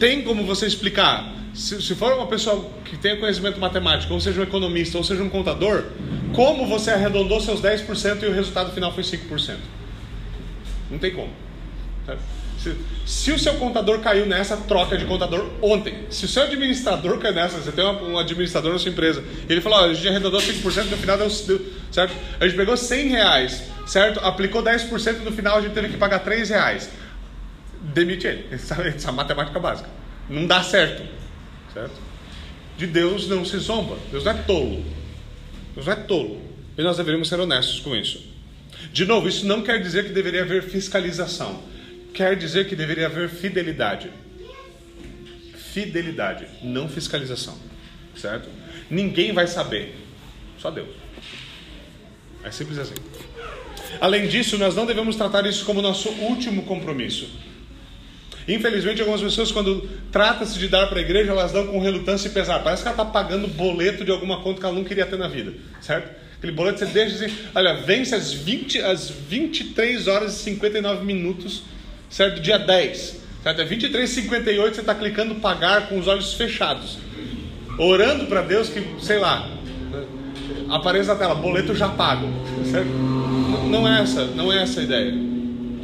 tem como você explicar. Se, se for uma pessoa que tenha conhecimento matemático, ou seja um economista, ou seja um contador, como você arredondou seus 10% e o resultado final foi 5%? Não tem como. Se, se, o seu contador caiu nessa troca de contador ontem, se o seu administrador caiu nessa, você tem um administrador na sua empresa, ele falou: a gente arredondou 5%, no final deu, certo? A gente pegou 100 reais, certo? Aplicou 10%, no final a gente teve que pagar 3 reais demite ele. Essa, essa matemática básica. Não dá certo. Certo? De Deus não se zomba. Deus não é tolo. Deus não é tolo. E nós deveríamos ser honestos com isso. De novo, isso não quer dizer que deveria haver fiscalização. Quer dizer que deveria haver fidelidade. Fidelidade, não fiscalização. Certo? Ninguém vai saber. Só Deus. É simples assim. Além disso, nós não devemos tratar isso como nosso último compromisso. Infelizmente, algumas pessoas, quando trata-se de dar para a igreja, elas dão com relutância e pesar. Parece que ela está pagando boleto de alguma conta que ela não queria ter na vida, certo? Aquele boleto você deixa assim, olha, vence às, 20, às 23 horas e 59 minutos, certo? Dia 10, certo? É 23 e 58 você está clicando pagar com os olhos fechados, orando para Deus que, sei lá, apareça na tela, boleto já pago, certo? Não é essa, não é essa a ideia.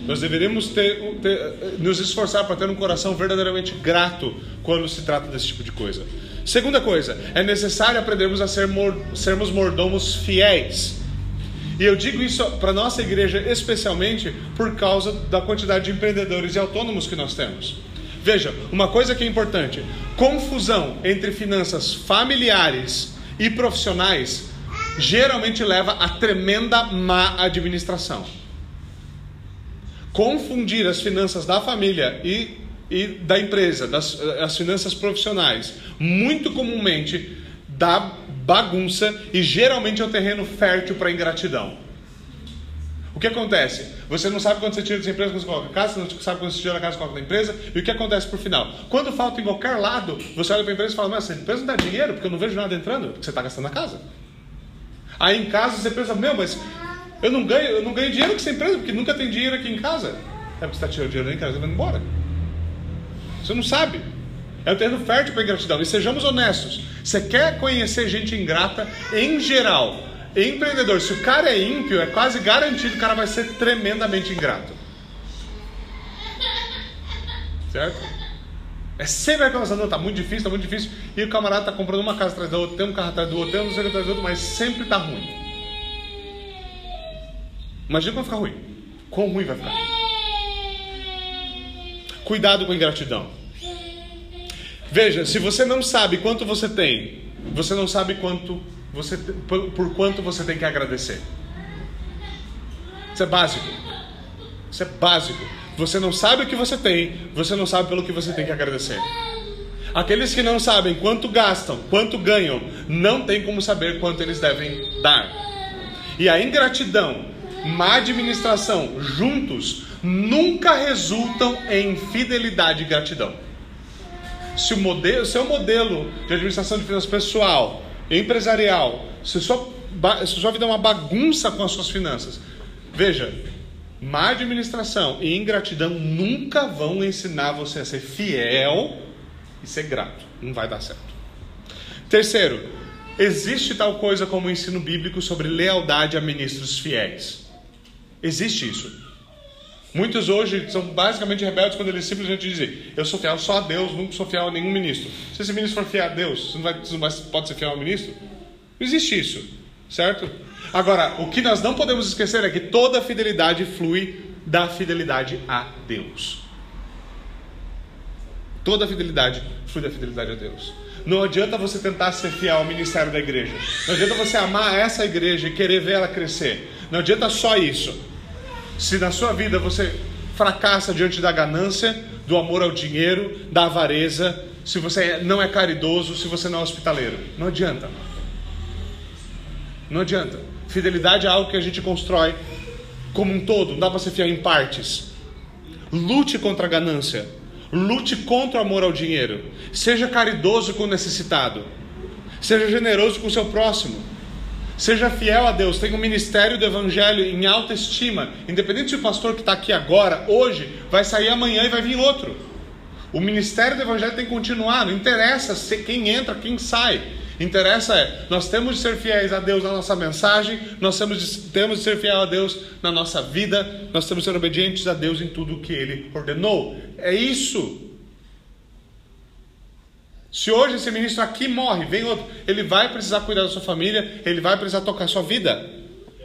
Nós deveríamos ter, ter, nos esforçar para ter um coração verdadeiramente grato quando se trata desse tipo de coisa. Segunda coisa, é necessário aprendermos a ser sermos mordomos fiéis. E eu digo isso para nossa igreja especialmente por causa da quantidade de empreendedores e autônomos que nós temos. Veja, uma coisa que é importante: confusão entre finanças familiares e profissionais geralmente leva a tremenda má administração confundir as finanças da família e, e da empresa, das, as finanças profissionais, muito comumente dá bagunça e geralmente é um terreno fértil para ingratidão. O que acontece? Você não sabe quando você tira dessa empresa, quando você coloca a casa, você não sabe quando você tira a casa, coloca na empresa, e o que acontece por final? Quando falta em qualquer lado, você olha para a empresa e fala, mas essa empresa não dá dinheiro, porque eu não vejo nada entrando, porque você está gastando a casa. Aí em casa você pensa, meu, mas eu não ganho, eu não ganho dinheiro com essa empresa, porque nunca tem dinheiro aqui em casa. É porque você está tirando dinheiro em casa e vai embora. Você não sabe. É o terreno fértil para ingratidão. E sejamos honestos. Você quer conhecer gente ingrata em geral? Empreendedor, se o cara é ímpio, é quase garantido que o cara vai ser tremendamente ingrato. Certo? É sempre aquela coisa, tá muito difícil, tá muito difícil. E o camarada tá comprando uma casa atrás da outra, tem um carro atrás do outro, tem um atrás do outro, mas sempre tá ruim. Imagina como vai ficar ruim. Quão ruim vai ficar. Cuidado com a ingratidão. Veja, se você não sabe quanto você tem, você não sabe quanto você por, por quanto você tem que agradecer. Isso é básico. Isso é básico. Você não sabe o que você tem, você não sabe pelo que você tem que agradecer. Aqueles que não sabem quanto gastam, quanto ganham, não tem como saber quanto eles devem dar. E a ingratidão, má administração, juntos, nunca resultam em fidelidade e gratidão. Se o modelo, seu modelo de administração de finanças pessoal, empresarial, se sua, se sua vida é uma bagunça com as suas finanças, veja, má administração e ingratidão nunca vão ensinar você a ser fiel e ser grato. Não vai dar certo. Terceiro, existe tal coisa como ensino bíblico sobre lealdade a ministros fiéis. Existe isso. Muitos hoje são basicamente rebeldes quando eles simplesmente dizem: Eu sou fiel só a Deus, nunca sou fiel a nenhum ministro. Se esse ministro for fiel a Deus, você não, vai, você não vai, pode ser fiel ao ministro? Não existe isso, certo? Agora, o que nós não podemos esquecer é que toda fidelidade flui da fidelidade a Deus. Toda fidelidade flui da fidelidade a Deus. Não adianta você tentar ser fiel ao ministério da igreja. Não adianta você amar essa igreja e querer ver ela crescer. Não adianta só isso. Se na sua vida você fracassa diante da ganância, do amor ao dinheiro, da avareza, se você não é caridoso, se você não é hospitaleiro, não adianta. Não adianta. Fidelidade é algo que a gente constrói como um todo, não dá para ser fiel em partes. Lute contra a ganância. Lute contra o amor ao dinheiro. Seja caridoso com o necessitado. Seja generoso com o seu próximo. Seja fiel a Deus. Tenha um ministério do Evangelho em alta estima. Independente se o pastor que está aqui agora, hoje, vai sair amanhã e vai vir outro. O ministério do Evangelho tem que continuar. Não interessa quem entra, quem sai. Interessa é, nós temos de ser fiéis a Deus na nossa mensagem, nós temos de, temos de ser fiéis a Deus na nossa vida, nós temos de ser obedientes a Deus em tudo o que Ele ordenou. É isso. Se hoje esse ministro aqui morre, vem outro, ele vai precisar cuidar da sua família, ele vai precisar tocar a sua vida,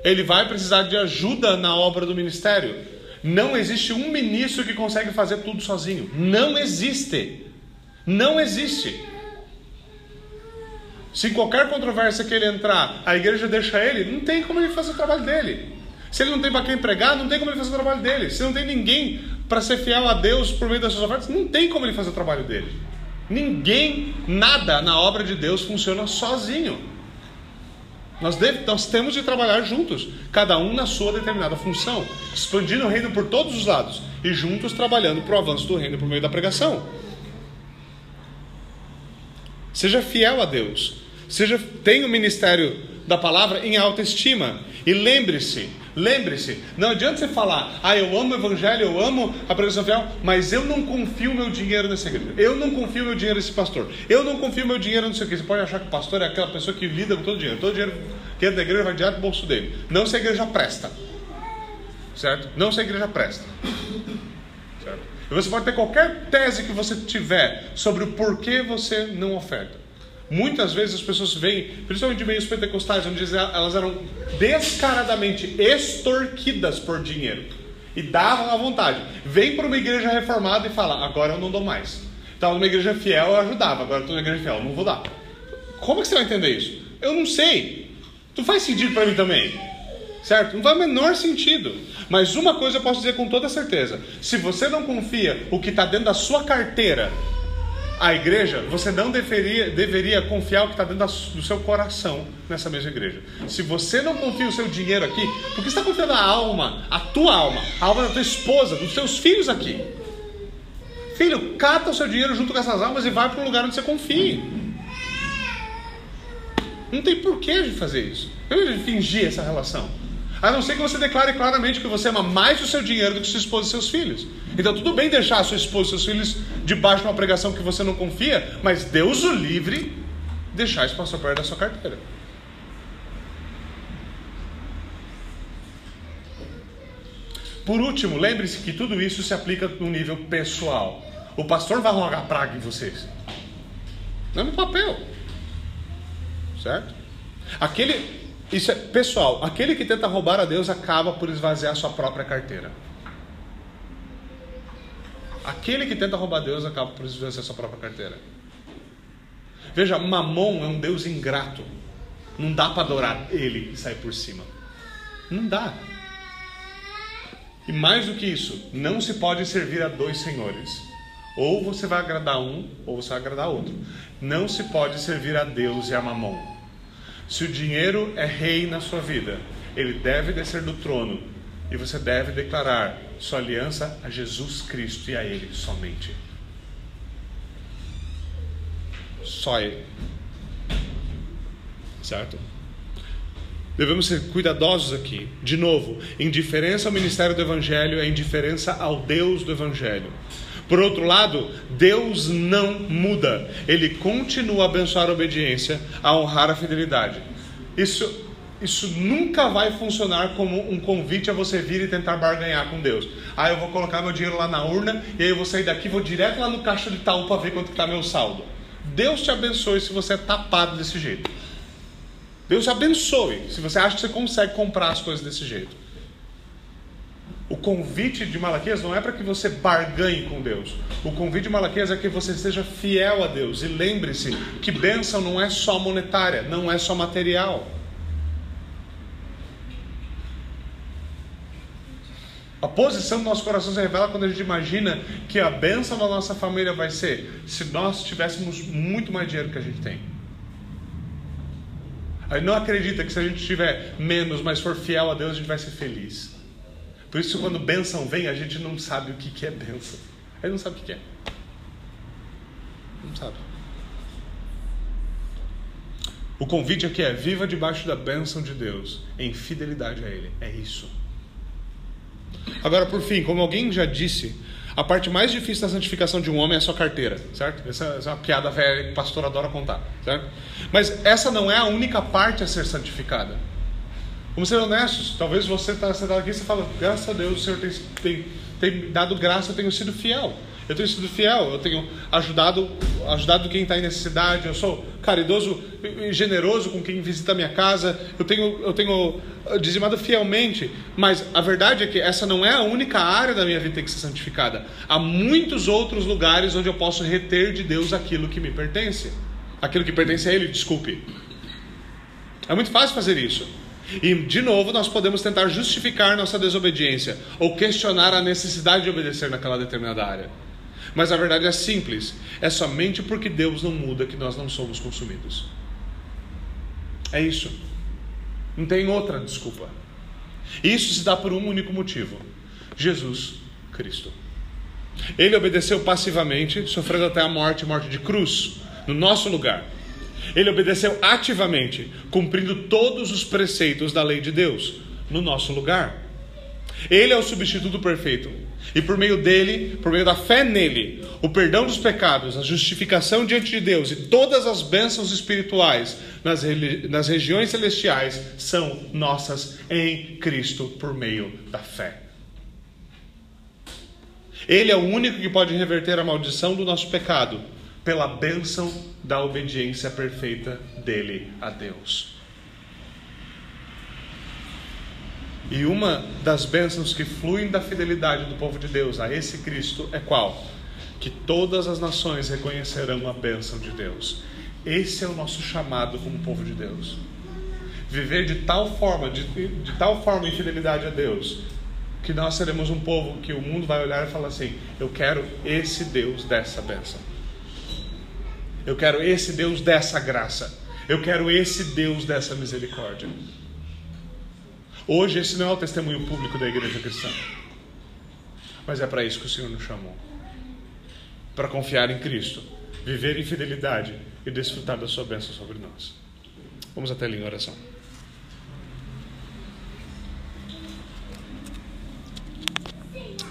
ele vai precisar de ajuda na obra do ministério. Não existe um ministro que consegue fazer tudo sozinho. Não existe. Não existe. Se qualquer controvérsia que ele entrar, a igreja deixa ele, não tem como ele fazer o trabalho dele. Se ele não tem para quem pregar, não tem como ele fazer o trabalho dele. Se não tem ninguém para ser fiel a Deus por meio das suas ofertas, não tem como ele fazer o trabalho dele. Ninguém, nada na obra de Deus funciona sozinho. Nós, deve, nós temos de trabalhar juntos, cada um na sua determinada função, expandindo o reino por todos os lados e juntos trabalhando para o avanço do reino por meio da pregação. Seja fiel a Deus. Seja, tenha o ministério da palavra em alta estima. E lembre-se, lembre-se, não adianta você falar, ah, eu amo o evangelho, eu amo a pregação fiel, mas eu não confio meu dinheiro nessa igreja. Eu não confio meu dinheiro nesse pastor. Eu não confio meu dinheiro não sei o que. Você pode achar que o pastor é aquela pessoa que lida com todo o dinheiro. Todo o dinheiro que entra da igreja vai direto do bolso dele. Não se a igreja presta. Certo? Não se a igreja presta. Certo? E você pode ter qualquer tese que você tiver sobre o porquê você não oferta. Muitas vezes as pessoas vêm, principalmente de meios pentecostais, onde elas eram descaradamente extorquidas por dinheiro e davam à vontade. Vem para uma igreja reformada e fala: agora eu não dou mais. Estava numa igreja fiel, eu ajudava, agora estou numa igreja fiel, não vou dar. Como que você vai entender isso? Eu não sei. Tu faz sentido para mim também. Certo? Não faz o menor sentido. Mas uma coisa eu posso dizer com toda certeza: se você não confia o que está dentro da sua carteira a igreja, você não deveria, deveria confiar o que está dentro do seu coração nessa mesma igreja. Se você não confia o seu dinheiro aqui, porque você está confiando a alma, a tua alma, a alma da tua esposa, dos seus filhos aqui. Filho, cata o seu dinheiro junto com essas almas e vai para um lugar onde você confie. Não tem porquê de fazer isso. Eu de fingir essa relação. A não ser que você declare claramente que você ama mais o seu dinheiro do que sua esposa e seus filhos. Então tudo bem deixar a sua esposa e seus filhos debaixo de uma pregação que você não confia, mas Deus o livre deixar isso passar perto da sua carteira. Por último, lembre-se que tudo isso se aplica no nível pessoal. O pastor vai rogar praga em vocês. Não é no papel. Certo? Aquele Isso é pessoal. Aquele que tenta roubar a Deus acaba por esvaziar sua própria carteira. Aquele que tenta roubar a Deus acaba por esvaziar sua própria carteira. Veja, Mamon é um Deus ingrato. Não dá para adorar ele e sair por cima. Não dá. E mais do que isso, não se pode servir a dois senhores. Ou você vai agradar um, ou você vai agradar outro. Não se pode servir a Deus e a Mamon. Se o dinheiro é rei na sua vida, ele deve descer do trono e você deve declarar sua aliança a Jesus Cristo e a Ele somente. Só Ele. Certo? Devemos ser cuidadosos aqui. De novo, indiferença ao ministério do Evangelho é indiferença ao Deus do Evangelho. Por outro lado, Deus não muda. Ele continua a abençoar a obediência, a honrar a fidelidade. Isso, isso nunca vai funcionar como um convite a você vir e tentar barganhar com Deus. Ah, eu vou colocar meu dinheiro lá na urna e aí eu vou sair daqui, vou direto lá no caixa de Itaú para ver quanto está meu saldo. Deus te abençoe se você é tapado desse jeito. Deus te abençoe se você acha que você consegue comprar as coisas desse jeito. O convite de Malaquias não é para que você barganhe com Deus. O convite de Malaquias é que você seja fiel a Deus. E lembre-se que bênção não é só monetária, não é só material. A posição do nosso coração se revela quando a gente imagina que a bênção da nossa família vai ser se nós tivéssemos muito mais dinheiro que a gente tem. A gente não acredita que se a gente tiver menos, mas for fiel a Deus, a gente vai ser feliz. Por isso, quando bênção vem, a gente não sabe o que é bênção. A gente não sabe o que é. Não sabe. O convite aqui é: viva debaixo da bênção de Deus, em fidelidade a Ele. É isso. Agora, por fim, como alguém já disse, a parte mais difícil da santificação de um homem é a sua carteira, certo? Essa, essa é uma piada velha que o pastor adora contar, certo? Mas essa não é a única parte a ser santificada. Vamos ser honestos, talvez você está sentado aqui e você fala, graças a Deus o Senhor tem, tem, tem dado graça, eu tenho sido fiel. Eu tenho sido fiel, eu tenho ajudado, ajudado quem está em necessidade, eu sou caridoso e generoso com quem visita a minha casa, eu tenho, eu tenho dizimado fielmente, mas a verdade é que essa não é a única área da minha vida que tem que ser santificada. Há muitos outros lugares onde eu posso reter de Deus aquilo que me pertence. Aquilo que pertence a Ele, desculpe. É muito fácil fazer isso. E, de novo, nós podemos tentar justificar nossa desobediência ou questionar a necessidade de obedecer naquela determinada área. Mas a verdade é simples: é somente porque Deus não muda que nós não somos consumidos. É isso. Não tem outra desculpa. Isso se dá por um único motivo: Jesus Cristo. Ele obedeceu passivamente, sofrendo até a morte morte de cruz, no nosso lugar. Ele obedeceu ativamente, cumprindo todos os preceitos da lei de Deus, no nosso lugar. Ele é o substituto perfeito. E por meio dele, por meio da fé nele, o perdão dos pecados, a justificação diante de Deus e todas as bênçãos espirituais nas, nas regiões celestiais são nossas em Cristo por meio da fé. Ele é o único que pode reverter a maldição do nosso pecado pela bênção da obediência perfeita dele a Deus. E uma das bênçãos que fluem da fidelidade do povo de Deus a esse Cristo é qual? Que todas as nações reconhecerão a bênção de Deus. Esse é o nosso chamado como povo de Deus. Viver de tal forma, de, de tal forma em fidelidade a Deus, que nós seremos um povo que o mundo vai olhar e falar assim: eu quero esse Deus dessa bênção. Eu quero esse Deus dessa graça. Eu quero esse Deus dessa misericórdia. Hoje, esse não é o testemunho público da igreja cristã. Mas é para isso que o Senhor nos chamou para confiar em Cristo, viver em fidelidade e desfrutar da Sua bênção sobre nós. Vamos até ali em oração.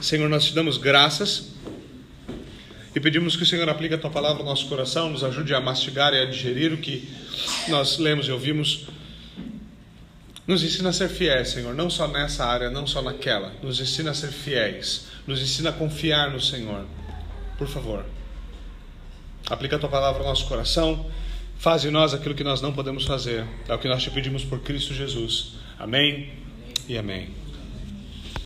Senhor, nós te damos graças e pedimos que o Senhor aplique a tua palavra no nosso coração, nos ajude a mastigar e a digerir o que nós lemos e ouvimos nos ensina a ser fiéis, Senhor, não só nessa área, não só naquela. Nos ensina a ser fiéis. Nos ensina a confiar no Senhor. Por favor. Aplica a tua palavra ao nosso coração. Faz em nós aquilo que nós não podemos fazer. É o que nós te pedimos por Cristo Jesus. Amém e amém.